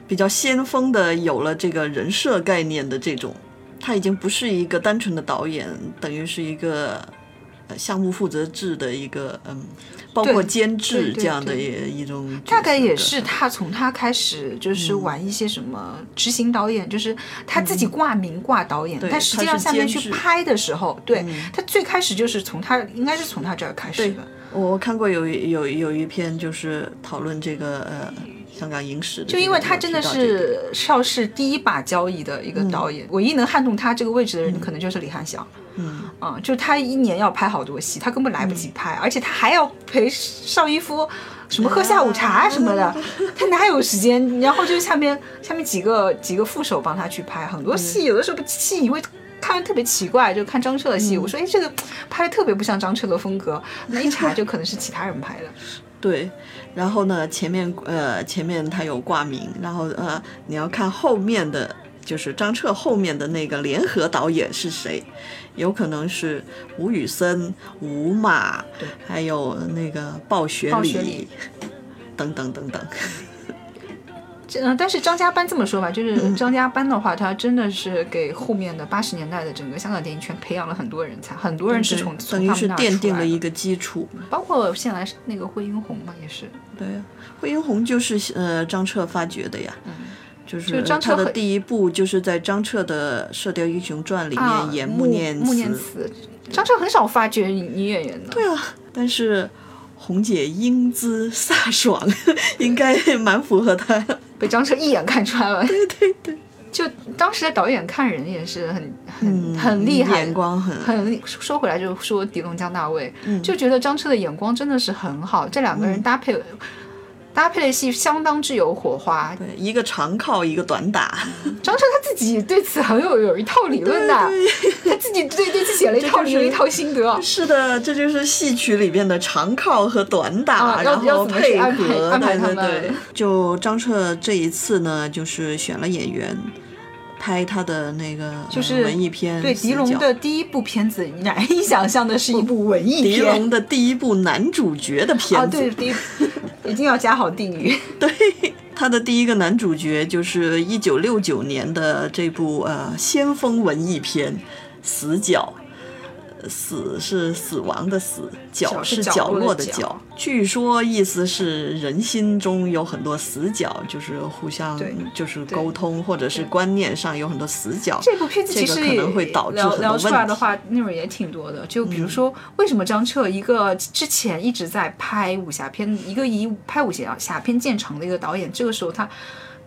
比较先锋的有了这个人设概念的这种，他已经不是一个单纯的导演，等于是一个呃项目负责制的一个嗯，包括监制这样的对。一一种大概也是他从他开始就是玩一些什么执行导演，就是他自己挂名挂导演，对但实际上下面去拍的时候，对他最开始就是从他应该是从他这儿开始的。我我看过有一有有一篇就是讨论这个呃香港影史的，就因为他真的是邵氏第一把交椅的一个导演，唯一能撼动他这个位置的人，可能就是李翰祥。嗯，嗯，就他一年要拍好多戏，他根本来不及拍，而且他还要陪邵逸夫什么喝下午茶什么的，他哪有时间？然后就下面下面几个几个副手帮他去拍很多戏，有的时候戏你会看着特别奇怪，就看张彻的戏，我说哎这个拍的特别不像张彻的风格，那一查就可能是其他人拍的。对，然后呢，前面呃前面他有挂名，然后呃你要看后面的就是张彻后面的那个联合导演是谁，有可能是吴宇森、吴马，还有那个鲍雪鲍雪李等等等等。嗯，但是张家班这么说吧，就是张家班的话，他真的是给后面的八十年代的整个香港电影圈培养了很多人才，很多人是从等于是奠定了一个基础，包括现在那个惠英红嘛，也是。对呀，惠英红就是呃张彻发掘的呀，嗯，就是他的第一部就是在张彻的《射雕英雄传》里面演穆念穆念慈。张彻很少发掘女演员的。对啊，但是红姐英姿飒爽，应该蛮符合她。被张彻一眼看穿了，对对对，就当时的导演看人也是很很很厉害，眼光很很。说回来就说狄龙江大卫，嗯就觉得张彻的眼光真的是很好，这两个人搭配搭配的戏相当之有火花。对，一个长靠，一个短打。张彻他自己对此很有有一套理论的，他自己对对此写了一套 就是一套心得。是的，这就是戏曲里边的长靠和短打，啊然后配合，安排对对对。就张彻这一次呢，就是选了演员。拍他的那个就是文艺片，对狄龙的第一部片子，难以想象的是一部文艺片。狄龙的第一部男主角的片子，哦，对，第一一定要加好定语。对，他的第一个男主角就是一九六九年的这部呃先锋文艺片《死角》。死是死亡的死，角是角落的角。据说意思是人心中有很多死角，就是互相就是沟通，或者是观念上有很多死角。这部片子其实可能会导致聊聊出来的话，内容也挺多的。就比如说，为什么张彻一个之前一直在拍武侠片，一个以拍武侠侠片见长的一个导演，这个时候他。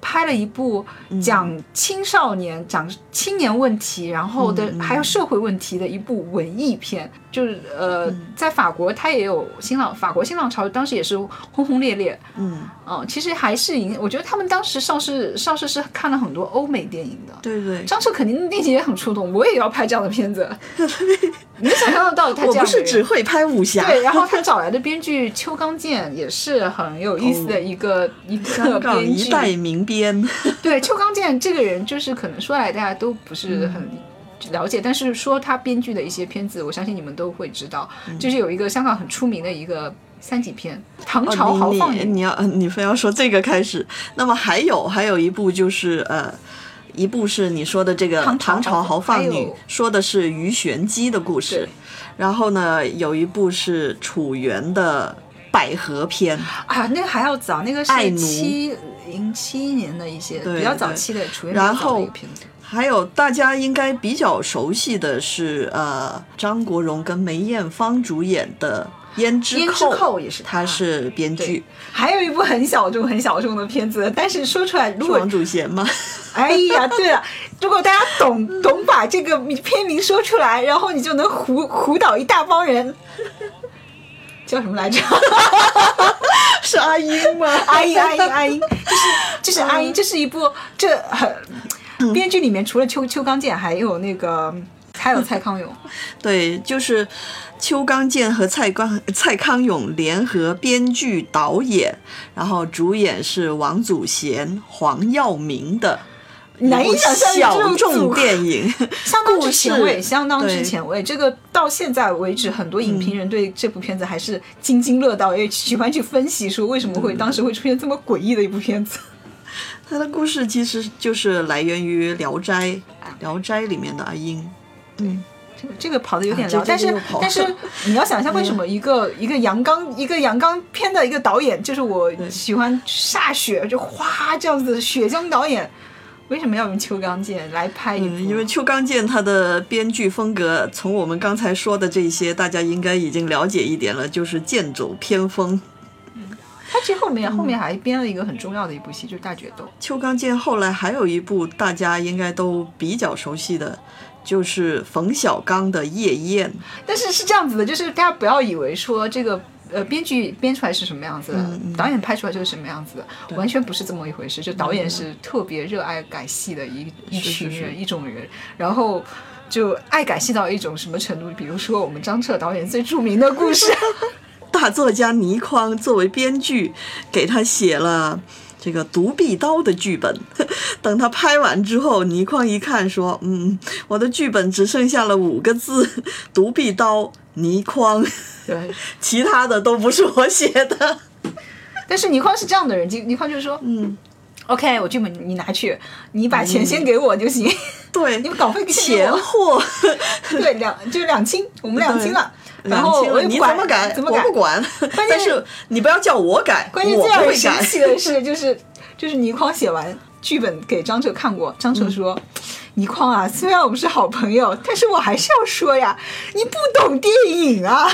拍了一部讲青少年、讲青年问题，然后的还有社会问题的一部文艺片，就是呃，在法国它也有新浪，法国新浪潮当时也是轰轰烈烈，嗯嗯，其实还是影，我觉得他们当时上市上市是看了很多欧美电影的，对对，张彻肯定内心也很触动，我也要拍这样的片子，你能想象得到他这样？我不是只会拍武侠，对，然后他找来的编剧邱刚健也是很有意思的一个一个编剧，一代名。编对邱刚健这个人，就是可能说来大家都不是很了解，但是说他编剧的一些片子，我相信你们都会知道。就是有一个香港很出名的一个三级片《唐朝豪放女》，你要你非要说这个开始，那么还有还有一部就是呃，一部是你说的这个《唐朝豪放女》，说的是鱼玄机的故事。然后呢，有一部是楚原的百合篇啊，那个还要早，那个是七。零七年的一些比较早期的楚原，然后还有大家应该比较熟悉的是，呃，张国荣跟梅艳芳主演的《胭脂扣》，也是他是编剧。还有一部很小众、很小众的片子，但是说出来，如果王祖贤吗？哎呀，对了，如果大家懂懂把这个片名说出来，然后你就能唬唬倒一大帮人。叫什么来着？是阿英吗？阿英，阿英，阿英，就是就是阿英，这是一部这很编剧里面除了邱邱刚健，还有那个还有蔡康永。对，就是邱刚健和蔡康蔡康永联合编剧导演，然后主演是王祖贤、黄耀明的。难以想象小众电影，相当之前卫，相当之前卫。这个到现在为止，很多影评人对这部片子还是津津乐道，也喜欢去分析说为什么会当时会出现这么诡异的一部片子。它的故事其实就是来源于《聊斋》，《聊斋》里面的阿英。嗯，这个这个跑的有点聊，但是但是你要想一下，为什么一个一个阳刚一个阳刚片的一个导演，就是我喜欢下雪就哗这样子血浆导演。为什么要用秋刚健来拍一部？因为秋刚健他的编剧风格，从我们刚才说的这些，大家应该已经了解一点了，就是剑走偏锋。他其实后面后面还编了一个很重要的一部戏，就是《大决斗》。秋刚健后来还有一部大家应该都比较熟悉的，就是冯小刚的《夜宴》。但是是这样子的，就是大家不要以为说这个。呃，编剧编出来是什么样子的，导演拍出来就是什么样子的，完全不是这么一回事。就导演是特别热爱改戏的一一群人，一种人，然后就爱改戏到一种什么程度？比如说我们张彻导演最著名的故事，大作家倪匡作为编剧给他写了这个《独臂刀》的剧本。等他拍完之后，倪匡一看说：“嗯，我的剧本只剩下了五个字，《独臂刀》。”倪匡。对，其他的都不是我写的，但是倪匡是这样的人，倪倪匡就是说，嗯，OK，我剧本你拿去，你把钱先给我就行。对，你们稿费钱货，对，两就是两清，我们两清了。然后我你怎么改？怎么改？我不管。关 键是你不要叫我改，关键最让人生气的 是，就是就是倪匡写完剧本给张彻看过，张彻说。倪匡啊，虽然我们是好朋友，但是我还是要说呀，你不懂电影啊。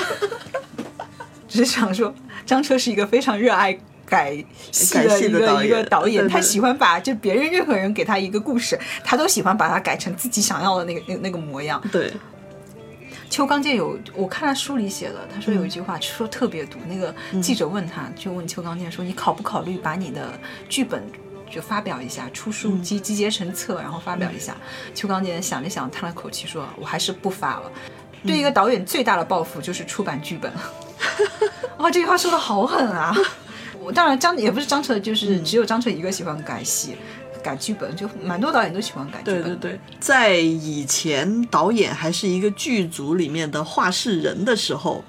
只是想说，张彻是一个非常热爱改戏的一个一个导演，他喜欢把就别人任何人给他一个故事，他都喜欢把它改成自己想要的那个那那个模样。对，邱刚健有我看他书里写的，他说有一句话说特别毒，那个记者问他就问邱刚健说，你考不考虑把你的剧本？就发表一下，出书集集结成册，然后发表一下。邱刚健想了想，叹了口气说：“我还是不发了。”对一个导演最大的报复就是出版剧本。哇，这句话说的好狠啊！我当然张也不是张彻，就是只有张彻一个喜欢改戏、改剧本，就蛮多导演都喜欢改剧本。对对对，在以前导演还是一个剧组里面的话事人的时候，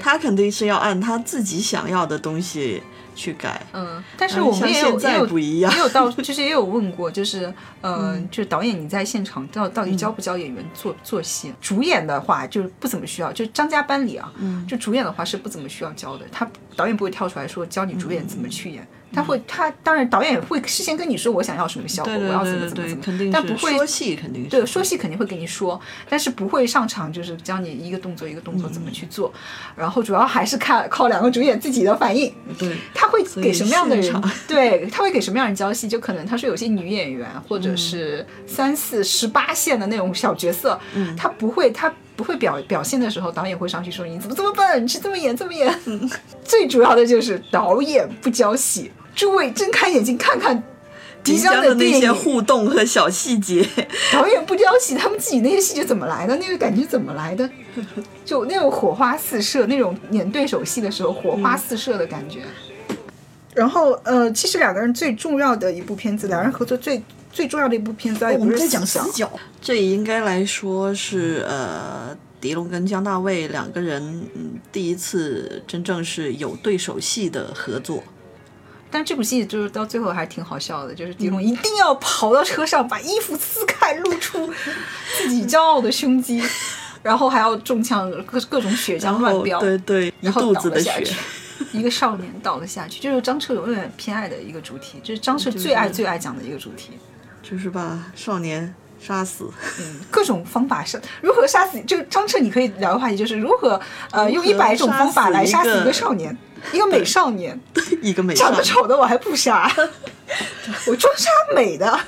他肯定是要按他自己想要的东西。去改，嗯，但是我们也有也有也有到，就是也有问过，就是，嗯，就是导演你在现场到到底教不教演员做做戏？主演的话就是不怎么需要，就张家班里啊，就主演的话是不怎么需要教的，他导演不会跳出来说教你主演怎么去演。他会，他当然导演会事先跟你说我想要什么效果，我要怎么怎么怎么，但不会说戏肯定对说戏肯定会跟你说，但是不会上场就是教你一个动作一个动作怎么去做，然后主要还是看靠两个主演自己的反应。对，他会给什么样的人？对，他会给什么样人教戏？就可能他说有些女演员或者是三四十八线的那种小角色，他不会他。不会表表现的时候，导演会上去说你怎么这么笨，你是这么演这么演。最主要的就是导演不教戏，诸位睁开眼睛看看迪迦的那些互动和小细节。导演不雕戏，他们自己那些细节怎么来的？那个感觉怎么来的？就那种火花四射，那种演对手戏的时候火花四射的感觉。然后呃，其实两个人最重要的一部片子，两人合作最。最重要的一部片子，我们在讲死角。这应该来说是呃，狄龙跟姜大卫两个人嗯第一次真正是有对手戏的合作。但这部戏就是到最后还挺好笑的，就是狄龙一定要跑到车上把衣服撕开，露出 自己骄傲的胸肌，然后还要中枪，各各种血浆乱飙，对对，一肚子的血。一个少年倒了下去，就是张彻永远偏爱的一个主题，就是张彻最爱最爱讲的一个主题。就是把少年杀死，嗯，各种方法杀，如何杀死？就张彻，你可以聊的话题就是如何，呃，用一百种方法来杀死一个少年，一个美少年，一个美长得丑的我还不杀，我装杀美的。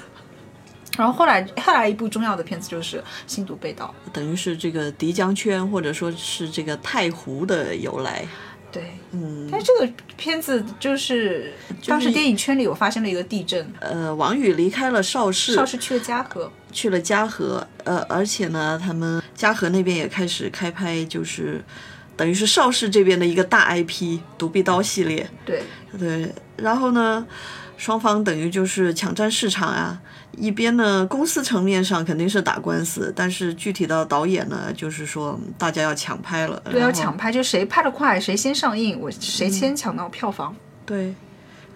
然后后来后来一部重要的片子就是《新毒被盗》，等于是这个迪江圈或者说是这个太湖的由来。对，嗯，但这个片子就是当时电影圈里有发生了一个地震，呃，王宇离开了邵氏，邵氏去了嘉禾，去了嘉禾，呃，而且呢，他们嘉禾那边也开始开拍，就是等于是邵氏这边的一个大 IP《独臂刀》系列，对，对，然后呢，双方等于就是抢占市场啊。一边呢，公司层面上肯定是打官司，但是具体到导演呢，就是说大家要抢拍了。对，要抢拍，就谁拍的快，谁先上映，我谁先抢到票房。对，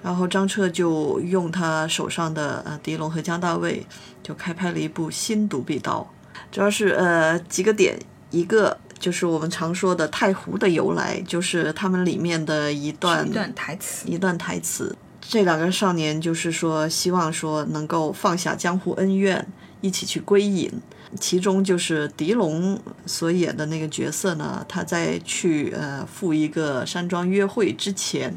然后张彻就用他手上的呃狄龙和姜大卫，就开拍了一部新《独臂刀》，主要是呃几个点，一个就是我们常说的太湖的由来，就是他们里面的一段一段台词，一段台词。这两个少年就是说，希望说能够放下江湖恩怨，一起去归隐。其中就是狄龙所演的那个角色呢，他在去呃赴一个山庄约会之前，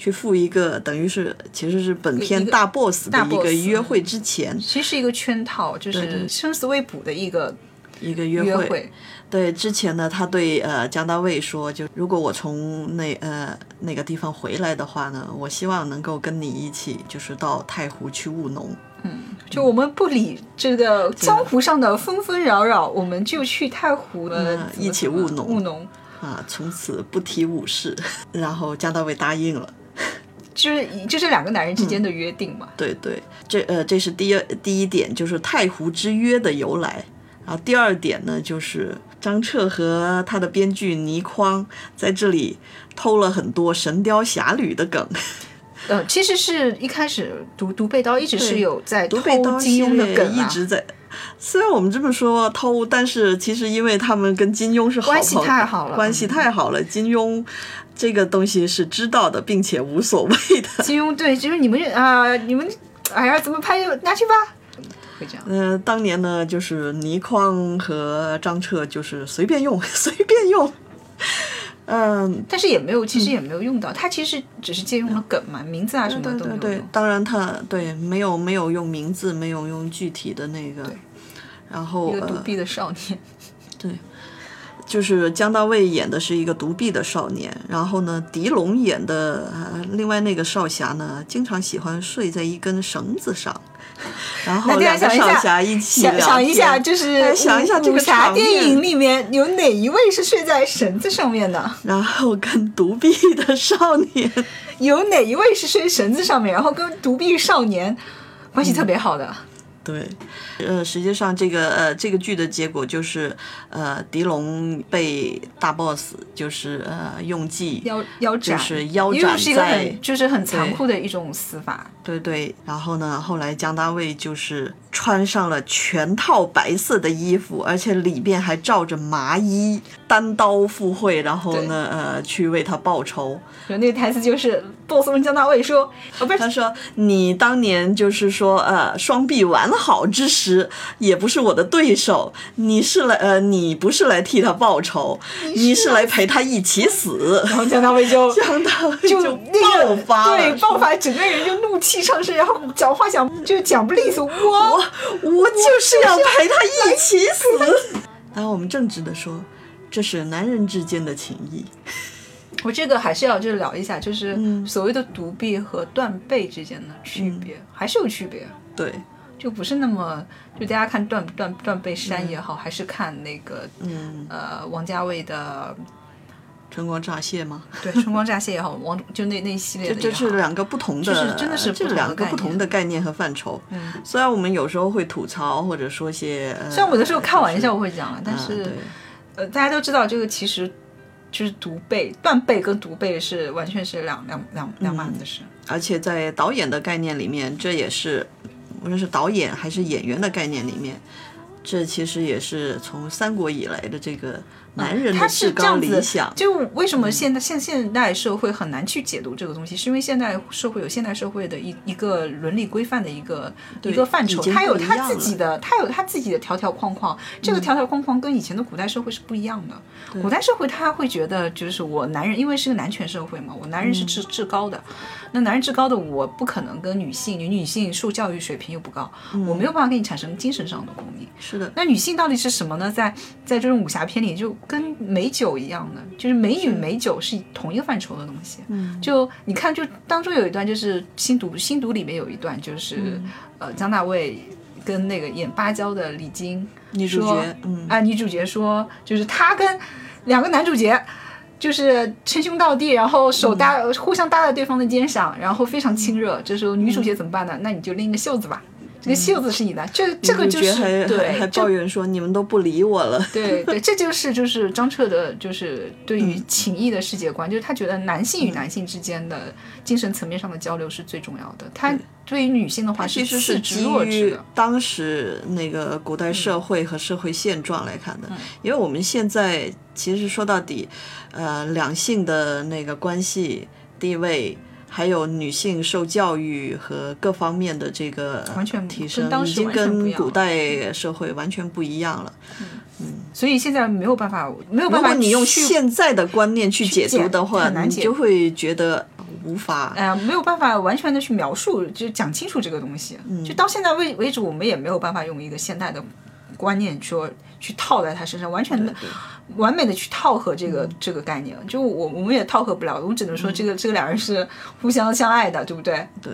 去赴一个等于是其实是本片大 boss 的一个约会之前，其实是一个圈套，就是生死未卜的一个一个约会。对，之前呢，他对呃姜大卫说，就如果我从那呃那个地方回来的话呢，我希望能够跟你一起，就是到太湖去务农。嗯就我们不理这个江湖上的纷纷扰扰，我们就去太湖呃嗯一起务农务农。啊，从此不提武士。然后姜大卫答应了。就是就是两个男人之间的约定嘛。对对，这呃这是第二第一点，就是太湖之约的由来。然后第二点呢，就是张彻和他的编剧倪匡在这里偷了很多《神雕侠侣》的梗。呃，其实是一开始读读背刀一直是有在偷独背刀金庸的梗啊，一直在。虽然我们这么说偷，但是其实因为他们跟金庸是好关系太好了关系太好了。金庸这个东西是知道的，并且无所谓的。金庸对，就是你们啊、你们哎呀怎么拍就拿去吧，会这样。呃，当年呢，就是倪匡和张彻就是随便用，随便用。嗯，但是也没有，其实也没有用到，他其实只是借用了梗嘛，名字啊什么的对对对都没有用。，当然他对没有没有用名字，没有用具体的那个，然后一个独呃，臂的少年，对，就是姜大卫演的是一个独臂的少年，然后呢，狄龙演的、呃、另外那个少侠呢，经常喜欢睡在一根绳子上，然后两个想少侠一起想聊想一下，就是哎想一下这个武侠电影里面有哪一位是睡在绳子上面的？然后跟独臂的少年。有哪一位是睡绳子上面，然后跟独臂少年关系特别好的？对，呃，实际上这个呃这个剧的结果就是，呃，狄龙被大 boss 就是呃用计，腰腰斩，就是腰斩是一个在很就是很残酷的一种死法。对对，然后呢，后来姜大卫就是穿上了全套白色的衣服，而且里边还罩着麻衣，单刀赴会，然后呢，呃，去为他报仇。就那个台词就是 BOSS 问姜大卫说：“哦，不是，他说：“你当年就是说，呃，双臂完好之时，也不是我的对手。你是来，呃，你不是来替他报仇，你是来陪他一起死。然后姜大卫就姜大卫就爆发了，对，爆发，整个人就怒气上升，然后讲话讲就讲不利索。我我我就是要陪他一起死。然后我们正直的说，这是男人之间的情谊。我这个还是要就是聊一下，就是嗯所谓的独臂和断背之间的区别，还是有区别。对，就不是那么，就大家看断断断背山也好，还是看那个嗯，呃王家卫的春光乍泄吗？对春光乍泄也好，王就那那一系列这的也好，这是两个不同的，就是真的是两个不同的概念和范畴。嗯，虽然我们有时候会吐槽或者说些，呃、虽然我有的时候开玩笑我会讲了，但是、啊呃大家都知道这个其实就是独背断背跟独背是完全是两两两两码子事。而且在导演的概念里面，这也是无论是导演还是演员的概念里面，这其实也是从三国以来的这个男人他是的至高这样子理想。就为什么现在现现代社会很难去解读这个东西，是因为现代社会有现代社会的一一个伦理规范的一个一个范畴，已经它有它不一样了自己的，它有它自己的条条框框。这个条条框框跟以前的古代社会是不一样的。古代社会他会觉得，就是我男人，因为是个男权社会嘛，我男人是至至高的。那男人至高的，我不可能跟女性，女女性受教育水平又不高，我没有办法跟你产生精神上的共鸣。是的，那女性到底是什么呢？在在这种武侠片里，就跟美酒一样的，就是美女美酒是同一个范畴的东西。嗯，就你看，就当中有一段，就是新读新读里面有一段，就是、嗯呃张大卫跟那个演芭蕉的李菁女主说角，嗯，啊，女主角说，就是他跟两个男主角。就是称兄道弟，然后手搭、嗯互相搭在对方的肩上，然后非常亲热。这时候女主角怎么办呢？那你就拎个袖子吧，这个袖子是你的。这这个就是对，还抱怨说你们都不理我了。对对，这就是就是张彻的，就是对于嗯情谊的世界观，就是他觉得男性与男性之间的精神层面上的交流是最重要的。他对于女性的话其实是基于弱之的。当时那个古代社会和社会现状来看的，因为我们现在其实说到底，呃，两性的那个关系地位。还有女性受教育和各方面的这个完全提升，当时已经跟古代社会完全不一样了。嗯所以现在没有办法，没有办法如果你用现在的观念去解读的话，你就会觉得无法。哎呃，没有办法完全的去描述，就讲清楚这个东西。嗯就到现在为为止，我们也没有办法用一个现代的观念说去套在他身上，完全的完美的去套合这个、这个概念。就我我们也套合不了，我们只能说这个、这个两人是互相相爱的，对不对？对，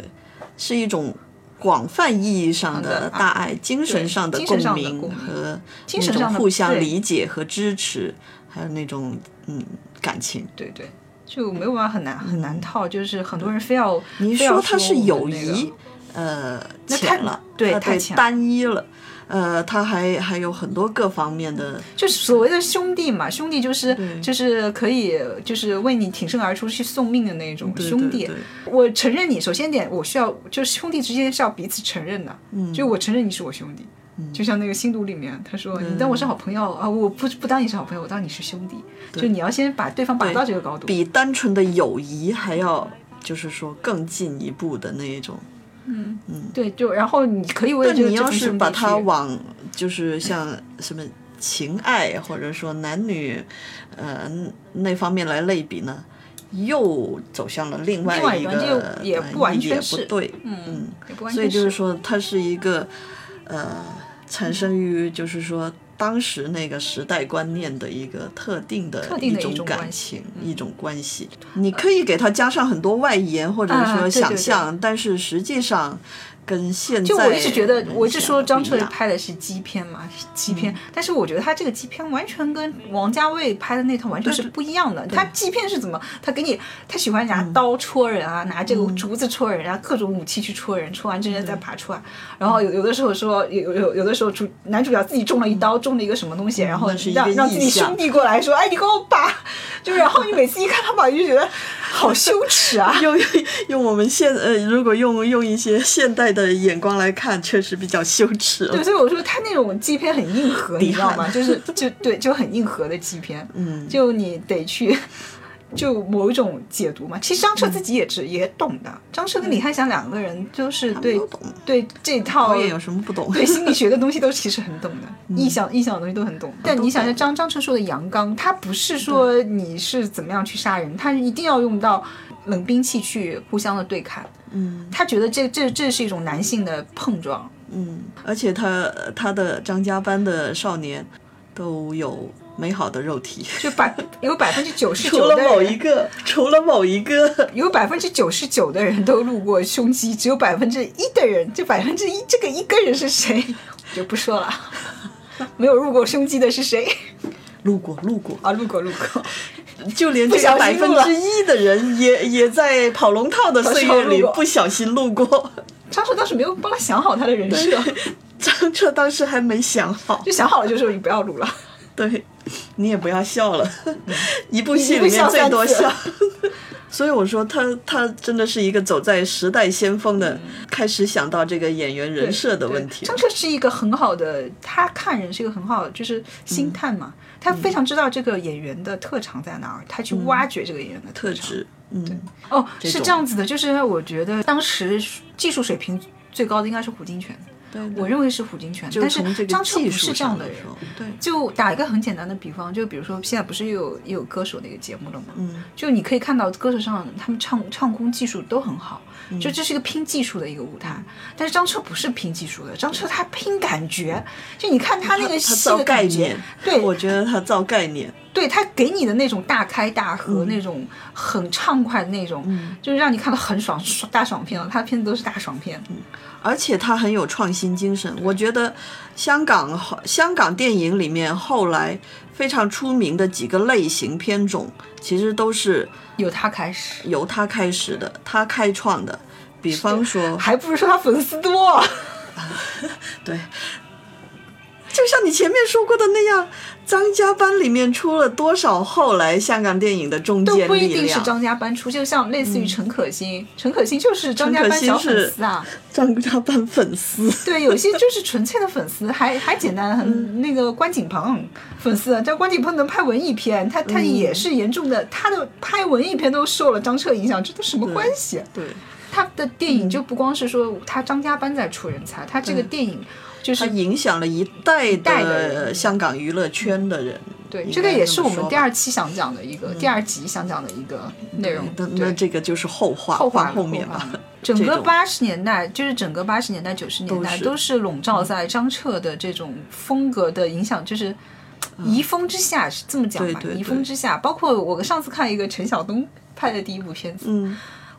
是一种广泛意义上的的大爱，精神上的精神上的共鸣和精神上的互相理解和支持，还有那种嗯感情。对对，就没有办法很难很难套，就是很多人非要你说它是友那个。谊，呃，那太浅了，对太单一了。呃，他还还有很多各方面的，就是所谓的兄弟嘛，兄弟就是就是可以就是为你挺身而出去送命的那种兄弟。对对我承认你，首先点我需要就是兄弟之间是要彼此承认的，嗯就我承认你是我兄弟。就像那个新读里面，他说：“你当我是好朋友啊，我不不当你是好朋友，我当你是兄弟。就你要先把对方拔到这个高度。比单纯的友谊还要，就是说更进一步的那一种。对，就然后你可以为这个但你要是把它往就是像什么情爱或者说男女，呃那方面来类比呢，又走向了另外一个呃也不完全是对，嗯，所以就是说它是一个呃产生于就是说。当时那个时代观念的一个特定的一种感情、一种关系，你可以给它加上很多外延或者说想象，但是实际上跟现在就我一直觉得，我一直说张彻彻拍的是基片嘛，基片，嗯但是我觉得他这个基片完全跟王家卫拍的那套完全是不一样的。他基片是怎么？他给你，他喜欢拿刀戳人啊，拿这个竹子戳人啊，各种武器去戳人，戳完之后再爬出来。然后有有的时候说，有有有的时候主男主角自己中了一刀，中了一个什么东西，然后让让自己兄弟过来说，哎，你给我拔，就然后你每次一看他拔，你就觉得好羞耻啊。用用我们现呃，如果用用一些现代的眼光来看，确实比较羞耻。对，所以我说他那种基片很硬核，你知道吗？就是就对，就很硬核的基片，嗯，就你得去。就某一种解读嘛，其实张彻自己也知、也懂的。张彻跟李翰祥两个人就是对对这套导演有什么不懂？对心理学的东西都其实很懂的，嗯。意象意象的东西都很懂。但你想一下，张张彻说的阳刚，他不是说你是怎么样去杀人，他一定要用到冷兵器去互相的对砍。嗯他觉得这这这是一种男性的碰撞。嗯，而且他他的张家班的少年都有美好的肉体，就百有百分之九十除了九的人某一个，除了某一个，有百分之九十九的人都露过胸肌，只有百分之一的人，这百分之一这个一个人是谁，我就不说了。没有入过胸肌的是谁？路过路过，啊，路过路过，就连这不小个百分之一的人也也在跑龙套的岁月里不小心路过。张彻当时没有帮他想好他的人设，张彻当时还没想好，就想好了就说你不要录了。对，你也不要笑了，一部戏里面最多笑。所以我说他他真的是一个走在时代先锋的，开始想到这个演员人设的问题。张彻是一个很好的，他看人是一个很好的，就是星探嘛，他非常知道这个演员的特长在哪儿，他去挖掘这个演员的。特质，嗯，哦，这是这样子的，就是我觉得当时技术水平最高的应该是胡金铨，对，我认为是胡金铨，但是张彻不是这样的人。对，就打一个很简单的比方，就比如说现在不是又有又有歌手那个节目了吗？嗯，就你可以看到歌手上他们唱唱功技术都很好，嗯就这是一个拼技术的一个舞台。但是张彻不是拼技术的，张彻他拼感觉，就你看他那个他戏造概的感觉念，，对我觉得他造概念，对他给你的那种大开大合、嗯那种很畅快的那种，就是让你看到很爽爽大爽片了。他的片子都是大爽片，而且他很有创新精神。我觉得香港香港电影里面后来非常出名的几个类型片种，其实都是由他开始。由他开始的，他开创的。比方说，还不如说他粉丝多。对，就像你前面说过的那样，张家班里面出了多少后来香港电影的中都坚力不一定是？张家班出，就像类似于陈可辛，陈可辛就是张家班小粉丝啊。张家班粉丝，对，有些就是纯粹的粉丝，还还简单，嗯很那个关锦鹏粉丝，但关锦鹏能拍文艺片，他他也是严重的，他的拍文艺片都受了张彻影响，这都什么关系？对，他的电影就不光是说他张家班在出人才，他这个电影就是它影响了一代代的香港娱乐圈的人。对，这个也是我们第二期想讲的一个、第二集想讲的一个内容。那这个就是后话，后话话后面吧。整个八十年代，就是整个八十年代、九十年代都是笼罩在张彻的这种风格的影响，就是遗风之下，是这么讲吧？对对对遗风之下，包括我上次看一个陈晓东拍的第一部片子，嗯，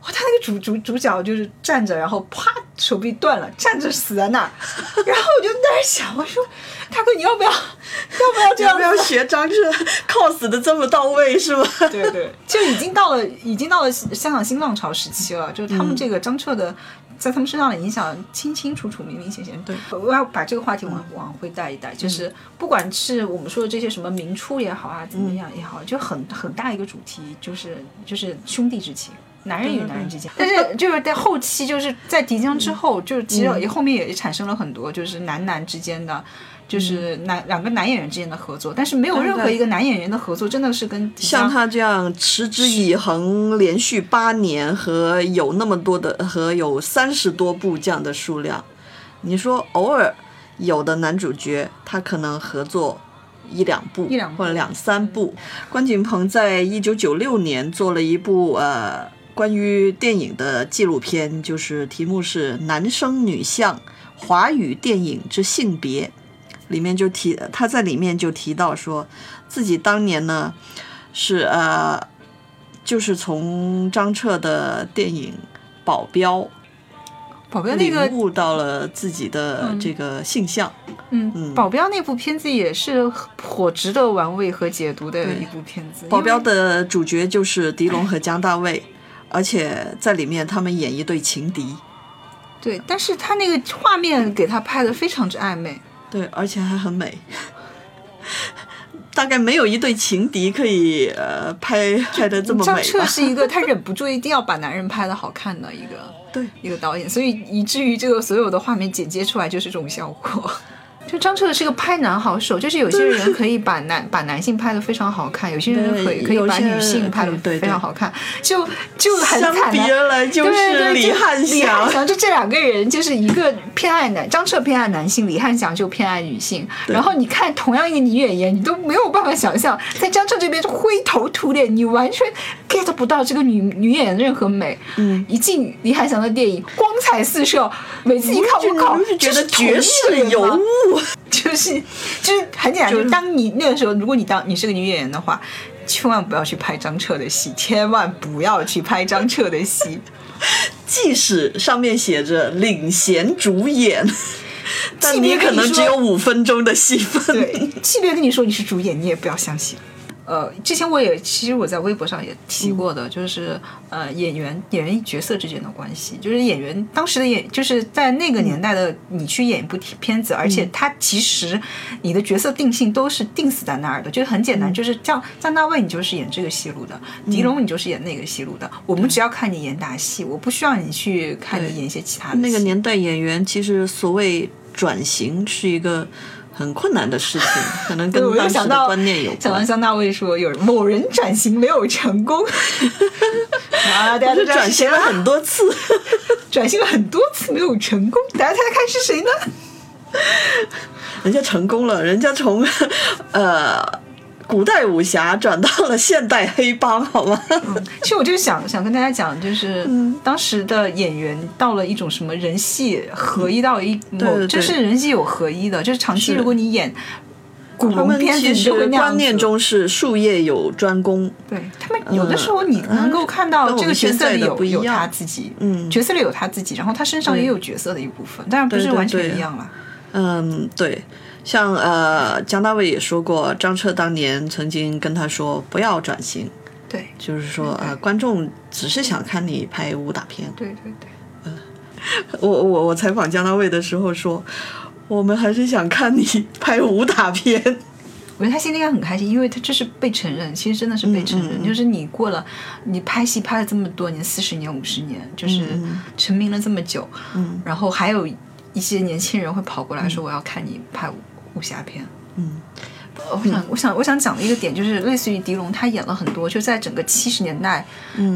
哇，他那个主主主角就是站着，然后啪手臂断了，站着死在那儿，然后我就在那儿想，我说大哥你要不要要不要这样要不要学张彻 cos 的这么到位是吗？对对，就已经到了，已经到了香港新浪潮时期了，就是他们这个张彻的。在他们身上的影响清清楚楚、明明显显。对，我要把这个话题往往回带一带，就是不管是我们说的这些什么明初也好啊，怎么样也好，就很很大一个主题，就是就是兄弟之情。男人与男人之间，但是就是在后期，就是在迪江之后，就是其实也后面也产生了很多，就是男男之间的，就是男两个男演员之间的合作，但是没有任何一个男演员的合作真的是跟像他这样持之以恒、连续八年和有那么多的和有三十多部这样的数量，你说偶尔有的男主角他可能合作一两部，一两部或者两三部。关锦鹏在一九九六年做了一部呃关于电影的纪录片，就是题目是《男生女相：华语电影之性别》。里面就提他在里面就提到说，自己当年呢是呃，就是从张彻的电影《保镖》保镖那个领悟到了自己的这个性向。嗯，保镖那部片子也是颇值得玩味和解读的一部片子。保镖的主角就是狄龙和姜大卫，而且在里面他们演一对情敌。对，但是他那个画面给他拍的非常之暧昧。对，而且还很美。大概没有一对情敌可以呃拍拍的这么美吧。张彻是一个他忍不住一定要把男人拍的好看的一个 对一个导演，所以以至于这个所有的画面剪接出来就是这种效果。就张彻是个拍男好手，就是有些人可以把男把男性拍的非常好看，有些人可以可以把女性拍的非常好看，就就很惨相比而来就是李汉祥，李汉祥就这两个人就是一个偏爱男，张彻偏爱男性，李汉祥就偏爱女性。然后你看同样一个女演员，你都没有办法想象，在张彻这边灰头土脸，你完全 get 不到这个女女演员的任何美。嗯，一进李汉祥的电影，光彩四射，每次一看我靠，觉得绝绝世尤物。就是就是很简单，就是当你那个时候，如果你当你是个女演员的话，千万不要去拍张彻的戏，千万不要去拍张彻的戏。即使上面写着领衔主演，但你可能只有五分钟的戏份。对，即便跟你说你是主演，你也不要相信。呃，之前我也其实我在微博上也提过的，就是呃演员演员角色之间的关系，就是演员当时的演就是在那个年代的你去演一部片子，而且他其实你的角色定性都是定死在那儿的，就是很简单，就是像张大卫你就是演这个戏路的，狄龙你就是演那个戏路的，我们只要看你演打戏，我不需要你去看你演一些其他的。那个年代演员其实所谓转型是一个。很困难的事情，可能跟当时的观念有关。想到香大卫说，有某人转型没有成功，啊，大家都转型了很多次，转型了很多次没有成功，大家猜猜看是谁呢？人家成功了，人家从呃古代武侠转到了现代黑帮，好吗？嗯、其实我就想想跟大家讲，就是、嗯、当时的演员到了一种什么人戏合一到一某，就是人戏有合一的，就是长期如果你演古龙片，其实观念中是术业有专攻。对他们有的时候你能够看到这个角色里有有他自己，嗯，角色里有他自己，然后他身上也有角色的一部分，当然不是完全一样了。嗯，对。像呃，姜大卫也说过，张彻当年曾经跟他说不要转型，对，就是说呃，观众只是想看你拍武打片。对对对，嗯，我我我采访姜大卫的时候说，我们还是想看你 拍武打片。我觉得他心里应该很开心，因为他这是被承认，其实真的是被承认，就是你过了，你拍戏拍了这么多年，四十年、五十年，就是成名了这么久，嗯，然后还有一些年轻人会跑过来说，我要看你拍武。侠片，嗯，我想，我想，我想讲的一个点就是，类似于狄龙，他演了很多，就在整个七十年代，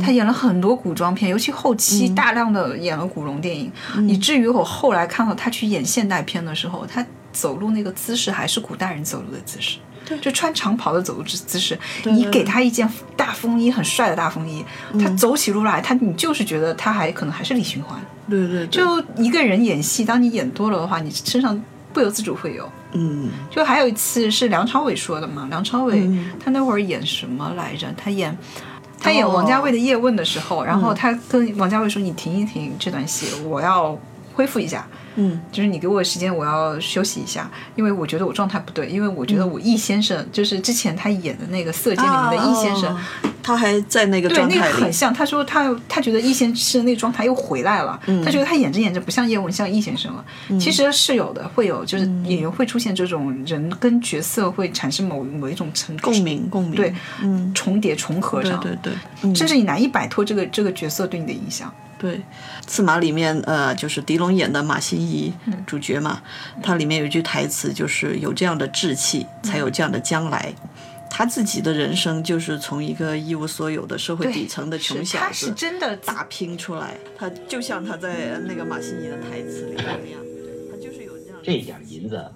他演了很多古装片，尤其后期大量的演了古龙电影，以至于我后来看到他去演现代片的时候，他走路那个姿势还是古代人走路的姿势。就穿长袍的走路姿姿势，你给他一件大风衣，很帅的大风衣，他走起路来，他你就是觉得他还可能还是李寻欢。对对，就一个人演戏，当你演多了的话，你身上不由自主会有。嗯，就还有一次是梁朝伟说的嘛，梁朝伟他那会儿演什么来着？他演他演王家卫的叶问的时候，然后他跟王家卫说：“你停一停这段戏，我要恢复一下。”嗯，就是你给我时间，我要休息一下，因为我觉得我状态不对，因为我觉得我易先生就是之前他演的那个《色戒》里面的易先生，他还在那个状态对，那，个很像。他说他他觉得易先生那个状态又回来了，他觉得他演着演着不像叶问，像易先生了。其实是有的，会有就是演员会出现这种人跟角色会产生某某一种程度共鸣共鸣，对，嗯，重叠重合上，对对对，甚至你难以摆脱这个这个角色对你的影响。对，刺马里面呃，就是狄龙演的马心怡主角嘛，他里面有一句台词，就是有这样的志气，才有这样的将来。他自己的人生就是从一个一无所有的社会底层的穷小子他是真的打拼出来，他就像他在那个马心怡的台词里那样，他就是有这样这点银子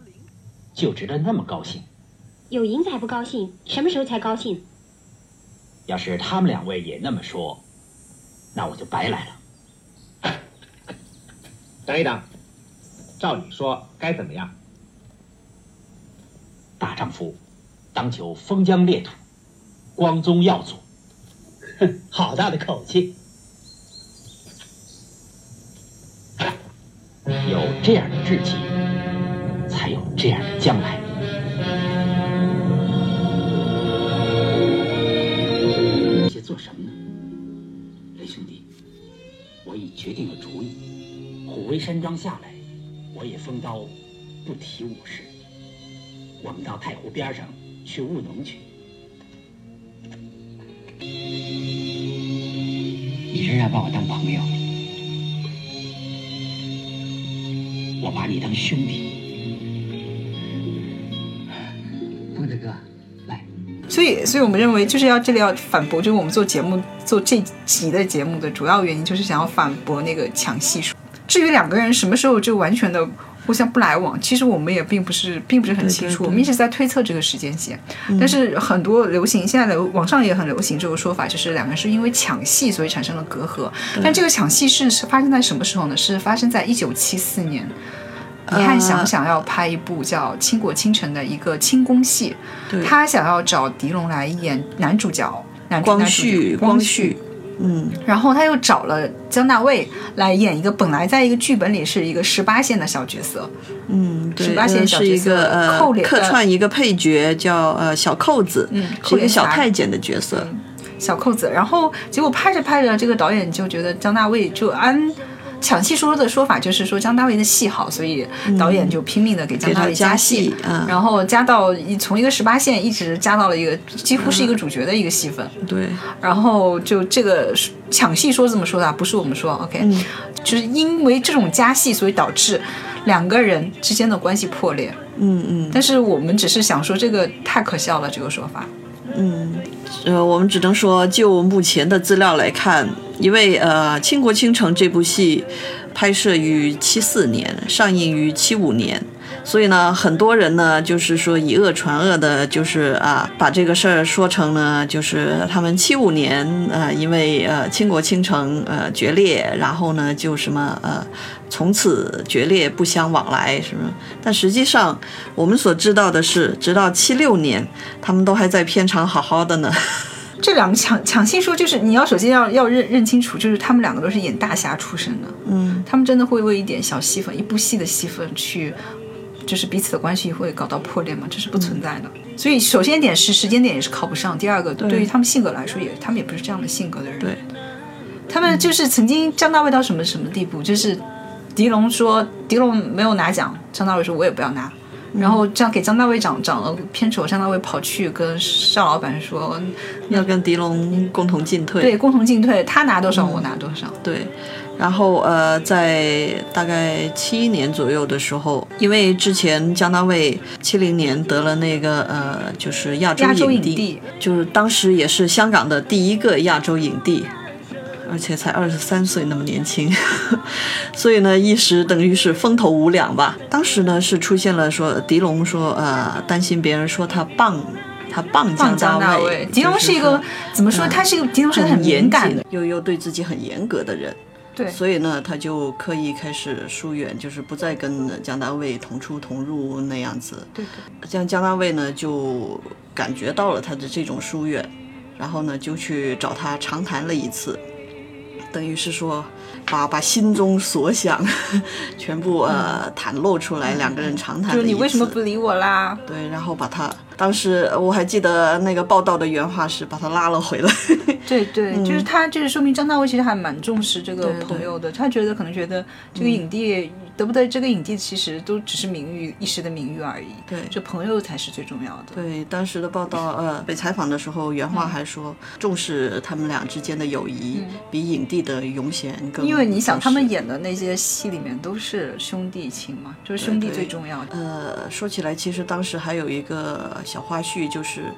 就值得那么高兴。有银子还不高兴？什么时候才高兴？要是他们两位也那么说，那我就白来了。等一等，照你说该怎么样？大丈夫当求封疆裂土，光宗耀祖。哼，好大的口气！有这样的志气，才有这样的将来。些做什么呢？雷兄弟，我已决定了主意。虎威山庄下来，我也封刀，不提武事。我们到太湖边上去务农去。你仍然把我当朋友，我把你当兄弟。风子哥，来，所以，所以我们认为就是要这里要反驳，就是我们做节目做这集的节目的主要原因，就是想要反驳那个抢戏说。至于两个人什么时候就完全的互相不来往，其实我们也并不是并不是很清楚，对对对我们一直在推测这个时间线。但是很多流行现在的网上也很流行这个说法，就是两个人是因为抢戏所以产生了隔阂。但这个抢戏是是发生在什么时候呢？是发生在一九七四年。李翰祥想要拍一部叫《倾国倾城》的一个清宫戏，他想要找狄龙来演男主角，光绪光绪，嗯，然后他又找了姜大卫来演一个本来在一个剧本里是一个十八线的小角色，嗯，对，18线呃是一小角色个呃客串一个配角叫呃小扣子，嗯是一个小太监的角色，小扣子。然后结果拍着拍着，这个导演就觉得姜大卫就按抢戏说的说法就是说张大卫的戏好，所以导演就拼命的给张大卫给他加戏然后加到一从一个十八线一直加到了一个几乎是一个主角的一个戏份。对，然后就这个抢戏说这么说的啊，不是我们说，OK，、就是因为这种加戏，所以导致两个人之间的关系破裂。嗯嗯。但是我们只是想说，这个太可笑了，这个说法。嗯，呃，我们只能说，就目前的资料来看，因为呃《倾国倾城》这部戏拍摄于七四年，上映于七五年。所以呢，很多人呢，就是说以讹传讹的，就是啊，把这个事儿说成呢，就是他们七五年呃，因为呃倾国倾城呃决裂，然后呢就什么呃从此决裂不相往来什么。但实际上，我们所知道的是，直到七六年，他们都还在片场好好的呢。这两个抢抢戏说，就是你要首先要要认认清楚，就是他们两个都是演大侠出身的，嗯，他们真的会为一点小戏份、一部戏的戏份去，就是彼此的关系会搞到破裂吗？这是不存在的。所以首先一点是时间点也是靠不上，第二个对于他们性格来说也，他们也不是这样的性格的人。对，他们就是曾经张大卫到什么什么地步，就是狄龙说狄龙没有拿奖，张大卫说我也不要拿。然后这样给张大卫长长了片酬，张大卫跑去跟邵老板说，要跟狄龙共同进退。对，共同进退，他拿多少我拿多少。对，然后呃，在大概七一年左右的时候，因为之前姜大卫七零年得了那个呃，就是亚洲亚洲，影帝就是当时也是香港的第一个亚洲影帝，而且才二十三岁，那么年轻，所以呢，一时等于是风头无两吧。当时呢是出现了说狄龙说呃担心别人说他棒他傍放姜大卫，，狄龙是一个怎么说？他是一个狄龙是个很严谨敏感的，，又又对自己很严格的人。对，所以呢，他就刻意开始疏远，就是不再跟姜大卫同出同入那样子。对对，这样姜大卫呢就感觉到了他的这种疏远，然后呢就去找他长谈了一次，等于是说把把心中所想全部呃袒露出来，两个人长谈了一次。嗯就是你为什么不理我啦？对？然后把他当时我还记得那个报道的原话是把他拉了回来。对对，就是他，就是说明张大卫其实还蛮重视这个朋友的。他觉得可能觉得这个影帝得不得这个影帝，其实都只是名誉一时的名誉而已。对就朋友才是最重要的。对，当时的报道，呃，被采访的时候，原话还说、重视他们俩之间的友谊，比影帝的荣衔更。因为你想，他们演的那些戏里面都是兄弟情嘛，就是兄弟最重要的。呃，说起来，其实当时还有一个小花絮，就是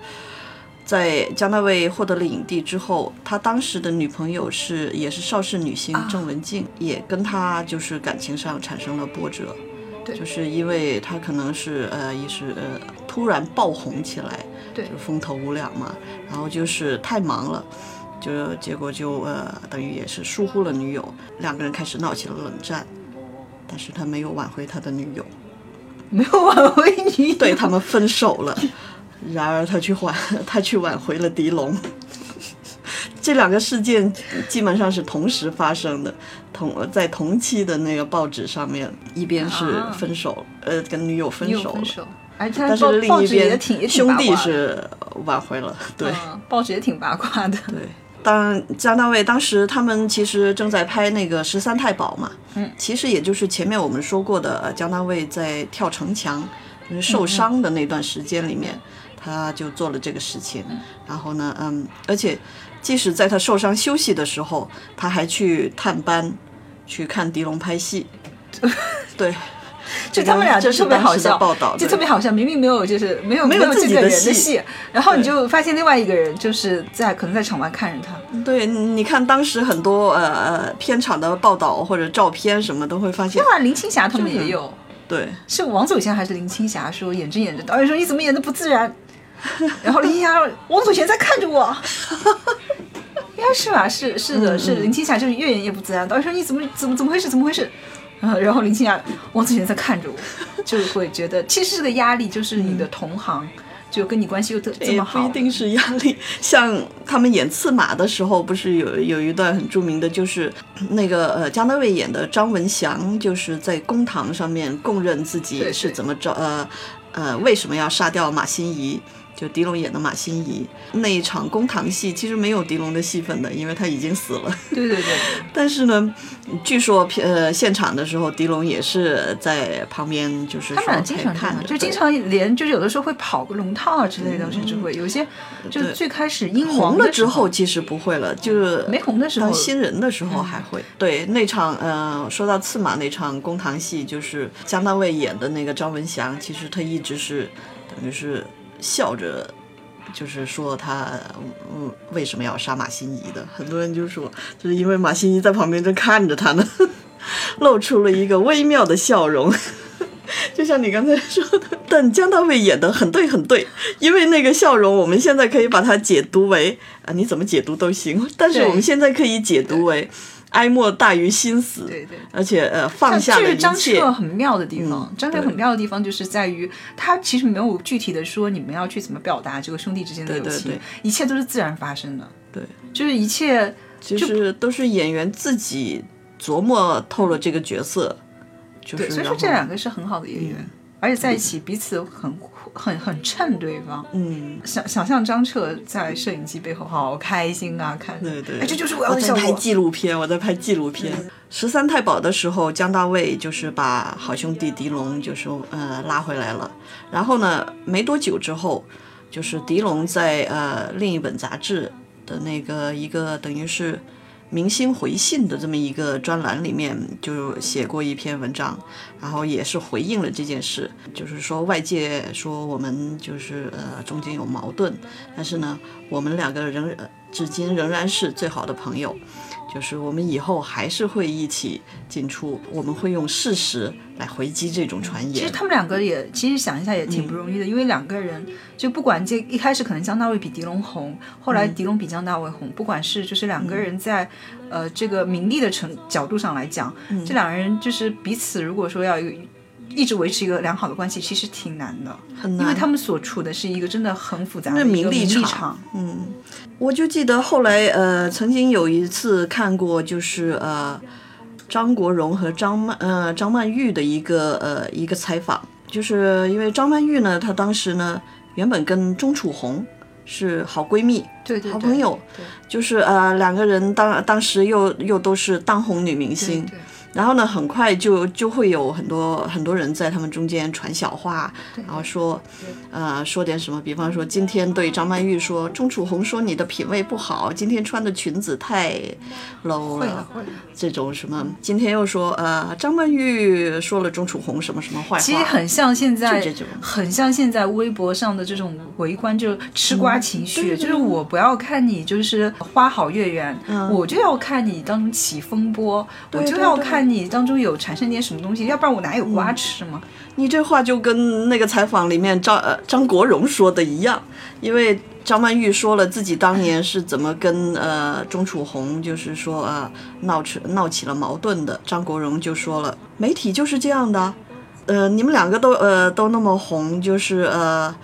在姜大卫获得了影帝之后，他当时的女朋友是也是邵氏女星啊郑文静，也跟他就是感情上产生了波折。对就是因为他可能是呃，也是呃突然爆红起来，对就风头无两嘛，然后就是太忙了。就结果就呃，等于也是疏忽了女友，两个人开始闹起了冷战，但是他没有挽回他的女友，没有挽回你，对他们分手了。然而他去挽，他去挽回了狄龙。这两个事件基本上是同时发生的，同在同期的那个报纸上面，一边是啊。分手，呃，跟女友分手了，分手，而且但是另一边也挺兄弟是挽回了，对。嗯，报纸也挺八卦的。对，当然，姜大卫当时他们其实正在拍那个《十三太保》嘛，嗯，其实也就是前面我们说过的，呃姜大卫在跳城墙，就是受伤的那段时间里面，他就做了这个事情。然后呢，嗯，而且即使在他受伤休息的时候，他还去探班，去看狄龙拍戏。对，就他们俩就特别好笑，报道就特别好笑。明明没有，就是没有没有有这个自己的戏人的戏，然后你就发现另外一个人就是在可能在场外看着他。对，你看当时很多呃呃片场的报道或者照片什么都会发现另，外林青霞他们也有，对。是王祖贤还是林青霞说演着演着，导演说你怎么演的不自然？然后林青霞王祖贤在看着我。应该是吧，是是的，是林青霞就是越演越不自然。导演说你怎么怎么怎么回事？怎么回事？嗯，然后林青霞、王祖贤在看着我，就会觉得其实这个压力就是你的同行，就跟你关系又特这么好，一定是压力。像他们演刺马的时候，不是有有一段很著名的，就是那个呃姜大卫演的张文祥，就是在公堂上面供认自己是怎么着呃呃为什么要杀掉马心怡。就狄龙演的马心怡那一场公堂戏，其实没有狄龙的戏份的，因为他已经死了。对对对，但是呢，据说片呃现场的时候，狄龙也是在旁边，就是他们俩经常，看就经常连就是有的时候会跑个龙套啊之类的，甚至会有些就是最开始英红了之后其实不会了，就是没红的时候新人的时候还会。对那场呃，说到刺马那场公堂戏，就是姜大卫演的那个张文祥，其实他一直是等于是笑着。就是说他嗯为什么要杀马心怡的？很多人就说，就是因为马心怡在旁边正看着他呢，露出了一个微妙的笑容。就像你刚才说的，但姜大卫演的很对很对，因为那个笑容，我们现在可以把它解读为啊，你怎么解读都行，但是我们现在可以解读为哀莫大于心死，对对。而且呃放下了一这是张，彻很妙的地方嗯。张彻很妙的地方就是在于，他其实没有具体的说你们要去怎么表达这个兄弟之间的友情对对。对，一切都是自然发生的，对，就是一切就是都是演员自己琢磨透了这个角色，就是对，所以说这两个是很好的演员，而且在一起彼此很很很衬对方。嗯，想想象张彻在摄影机背后好开心啊，看，对对，哎，这就是我要我在拍的效果。纪录片，我在拍纪录片。十三太保的时候，姜大卫就是把好兄弟狄龙就是呃拉回来了。然后呢，没多久之后，就是狄龙在呃另一本杂志的那个一个等于是明星回信的这么一个专栏里面，就写过一篇文章，然后也是回应了这件事，就是说外界说我们就是呃中间有矛盾，但是呢，我们两个仍呃至今仍然是最好的朋友。就是我们以后还是会一起进出，我们会用事实来回击这种传言。其实他们两个也，其实想一下也挺不容易的，因为两个人就不管这一开始可能江大卫比狄龙红，后来狄龙比江大卫红，不管是就是两个人在呃这个名利的程角度上来讲，这两个人就是彼此如果说要有一直维持一个良好的关系，其实挺难的，很难。因为他们所处的是一个真的很复杂的名名利场。嗯。我就记得后来呃，曾经有一次看过，就是呃张国荣和张曼呃张曼玉的一个呃一个采访，就是因为张曼玉呢，她当时呢原本跟钟楚红是好闺蜜，对对对好朋友，对。就是呃两个人当当时又又都是当红女明星，对对然后呢，很快就就会有很多很多人在他们中间传小话，然后说，呃，说点什么，比方说今天对张曼玉说，钟楚红说你的品味不好，今天穿的裙子太 low 了。了。这种什么，今天又说，呃，张曼玉说了钟楚红什么什么坏话，其实很像现在很像现在微博上的这种围观，就吃瓜情绪，就是我不要看你就是花好月圆，我就要看你当中起风波，我就要看你当中有产生点什么东西，要不然我哪有瓜吃嘛？你这话就跟那个采访里面张呃张国荣说的一样，因为张曼玉说了自己当年是怎么跟呃钟楚红就是说呃闹起闹起了矛盾的，张国荣就说了，媒体就是这样的，呃你们两个都呃都那么红，就是呃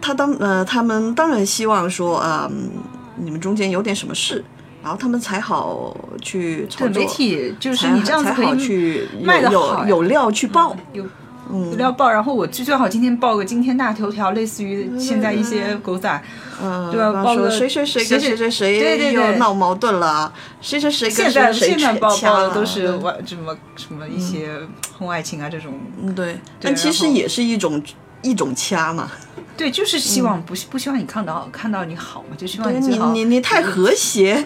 他当呃他们当然希望说啊、嗯你们中间有点什么事。然后他们才好去操对，作，媒体就是你这样子可以才好去卖的好有有料去报。有。有料报，然后我最最好今天报个惊天大头条，类似于现在一些狗仔，嗯，对吧报个谁谁谁跟谁谁谁对对对又闹矛盾了，谁谁谁跟现在谁谁现在报掐了报的都是对外什么什么一些婚外情啊这种，嗯对，但其实也是一种一种掐嘛。对，就是希望不不希望你看到看到你好嘛，就希望对你最好你你太和谐，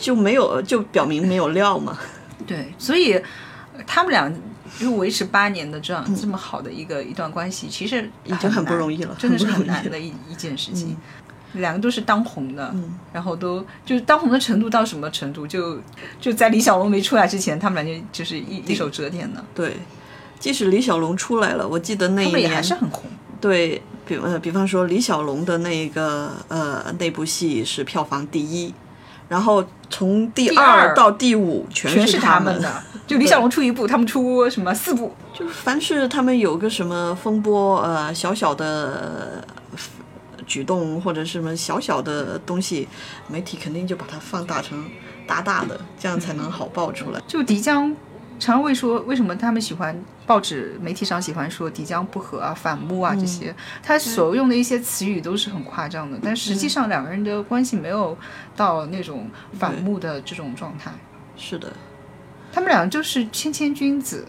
就没有就表明没有料嘛。对，所以呃他们俩就维持八年的这样这么好的一个一段关系，其实已经很不容易了真的是很难的一一件事情。两个都是当红的，然后都就是当红的程度到什么程度？就就在李小龙没出来之前，他们俩就就是一一手遮天的，对，即使李小龙出来了，我记得那一年也还年是很红。对比呃比方说李小龙的那个呃那部戏是票房第一，然后从第第二到第五全全是是他们的，就李小龙出一部，他们出什么四部，就凡是他们有个什么风波，呃，小小的呃举动或者是什么小小的东西，媒体肯定就把它放大成大大的，这样才能好爆出来。就迪江，常会说为什么他们喜欢报纸媒体上喜欢说敌江不和啊、反目啊这些，他所用的一些词语都是很夸张的，但实际上两个人的关系没有到那种反目的这种状态，是的，他们俩就是谦谦君子，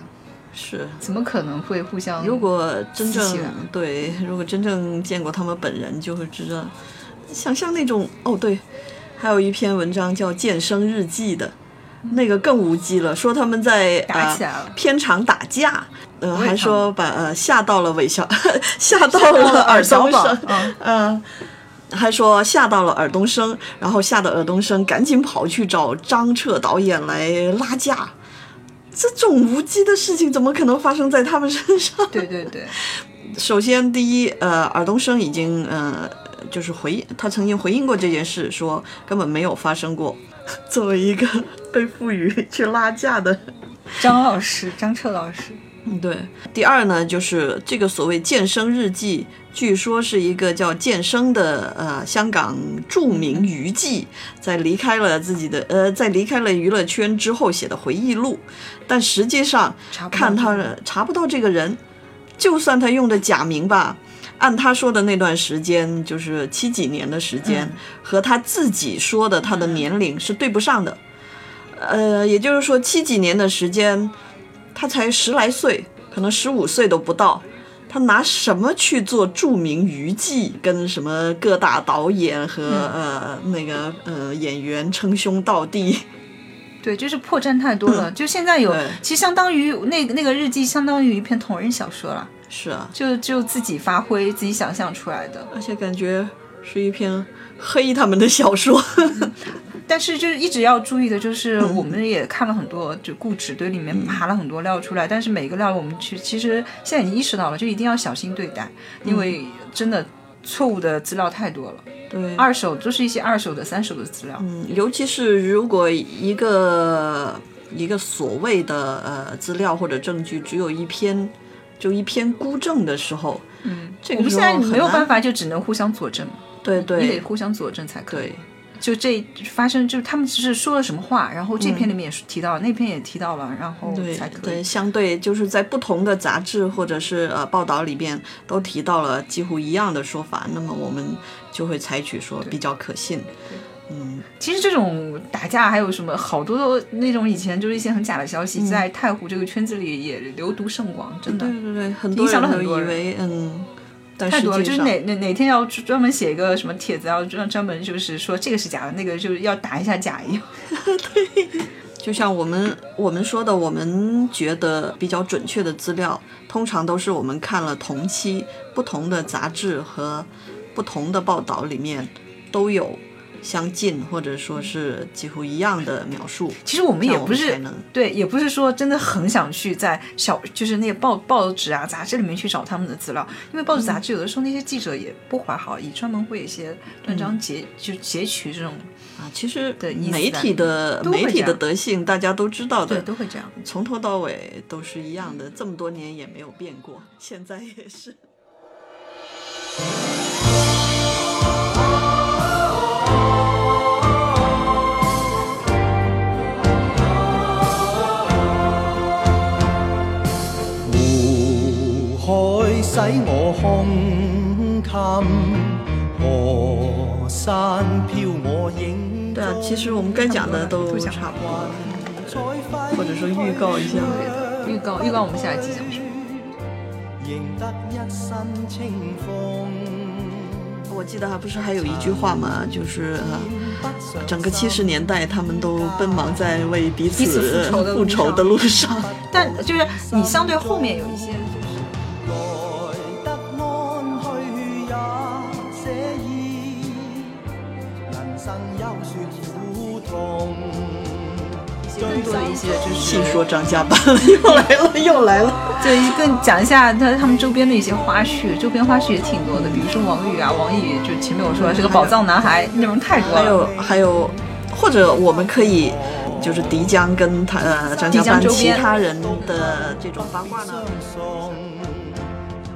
是。怎么可能会互相？如果真正对，如果真正见过他们本人，就会知道，想象那种哦，对，还有一篇文章叫《健身日记》的，那个更无稽了，说他们在打起来了呃、片场打架，呃，还说把呃吓到了韦小，吓到到了了尔东升，嗯嗯。还说吓到了尔东升，然后吓得尔东升赶紧跑去找张彻导演来拉架。这种无稽的事情怎么可能发生在他们身上？对 对对，首先，第一，呃，尔冬升已经呃，就是回应，他曾经回应过这件事，说根本没有发生过。作为一个被赋予去拉架的，张老师，张彻老师，嗯，对。第二呢，就是这个所谓健身日记，据说是一个叫健身的呃香港著名娱记，在离开了自己的呃，在离开了娱乐圈之后写的回忆录，但实际上查看他这个查不到这个人，就算他用的假名吧。按他说的那段时间，就是七几年的时间，嗯和他自己说的他的年龄是对不上的。呃，也就是说，七几年的时间，他才十来岁，可能十五岁都不到。他拿什么去做著名娱记，跟什么各大导演和、呃那个呃演员称兄道弟？对，就是破绽太多了。就现在有，其实相当于那个那个日记，相当于一篇同人小说了，是啊，就就自己发挥、自己想象出来的。而且感觉是一篇黑他们的小说。但是就是一直要注意的，就是嗯我们也看了很多，就固执堆里面爬了很多料出来，但是每个料我们去其实现在已经意识到了，就一定要小心对待，因为真的错误的资料太多了，对，二手都是一些二手的、三手的资料。嗯，尤其是如果一个一个所谓的呃资料或者证据只有一篇，就一篇孤证的时候，嗯，这我们现在个时候没有办法，就只能互相佐证，对对你得对互相佐证才可以。就这发生，就是他们只是说了什么话，然后这篇里面也是提到了，那篇也提到了，然后对才可以对，。相对就是在不同的杂志或者是呃报道里边都提到了几乎一样的说法，那么我们就会采取说比较可信。嗯，其实这种打架还有什么好多那种以前就是一些很假的消息，在太湖这个圈子里也流毒甚广，真的。对对对，很多影响了人。都很多人以为嗯，但太多了。就是哪哪哪天要专门写一个什么帖子，要专专门就是说这个是假的，那个就是要打一下假一样。对。就像我们我们说的，我们觉得比较准确的资料，通常都是我们看了同期不同的杂志和不同的报道里面都有相近或者说是几乎一样的描述。其实我们也不是对，也不是说真的很想去在小就是那个报报纸啊杂志里面去找他们的资料，因为报纸杂志有的时候那些记者也不怀好意，专门会有一些断章截、就截取这种，啊，其实对媒体的媒体的德性大家都知道的对，的，都会这样。从头到尾都是一样的，这么多年也没有变过，现在也是。使我胸襟，河山飘我影对啊，其实我们该讲的都差不多，或者说预告一下。预告预告，我们下一集讲什么？赢得一身清风。我记得还不是还有一句话嘛，就是呃，整个七十年代他们都奔忙在为彼此复仇的路上。但就是你相对后面有一些些就是细说张家班了，又来了，又来了。对，更讲一下他他们周边的一些花絮，周边花絮也挺多的，比如说王宇啊，王宇就前面我说的是个宝藏男孩，内容太多了。还有还有，或者我们可以就是迪江跟他呃张家班其他人的这种八卦呢，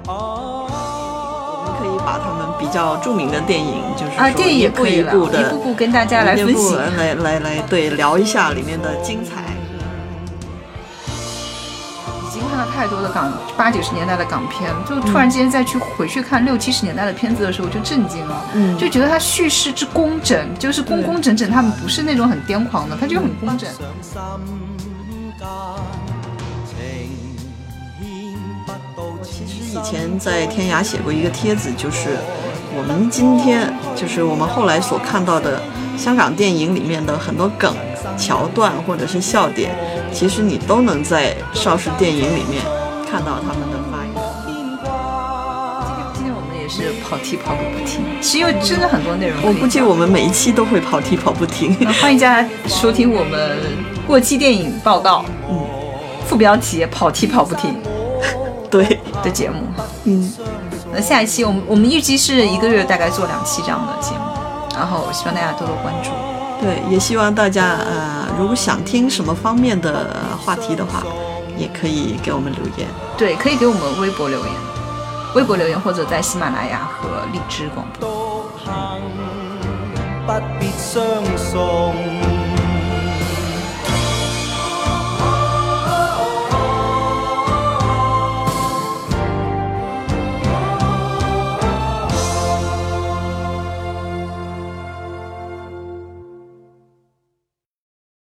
我们可以把他们比较著名的电影，就是啊，说电影一步也可以了，一步的一步步跟大家来分析。来来来对聊一下里面的精彩。太多的港八九十年代的港片，就突然间再去回去看六七十年代的片子的时候，就震惊了，嗯。就觉得它叙事之工整，就是工工整整，他们不是那种很癫狂的，他就很工整。其实以前在天涯写过一个帖子，就是我们今天，就是我们后来所看到的香港电影里面的很多梗、橋段或者是笑点，其实你都能在邵氏电影里面看到他们的发言。牽掛。今天我们也是跑题跑个不停，其实因为真的很多内容。我估计我们每一期都会跑题跑不停。欢迎大家收听我们过期电影报道，嗯，副标题“跑题跑不停 对，”的节目。嗯，那下一期我们我们预计是一个月大概做两期这样的节目，然后希望大家多多关注。對，也希望大家呃，如果想听什么方面的话题的话，也可以给我们留言。对，可以给我们微博留言，微博留言或者在喜马拉雅和荔枝广播。獨行，不必相送。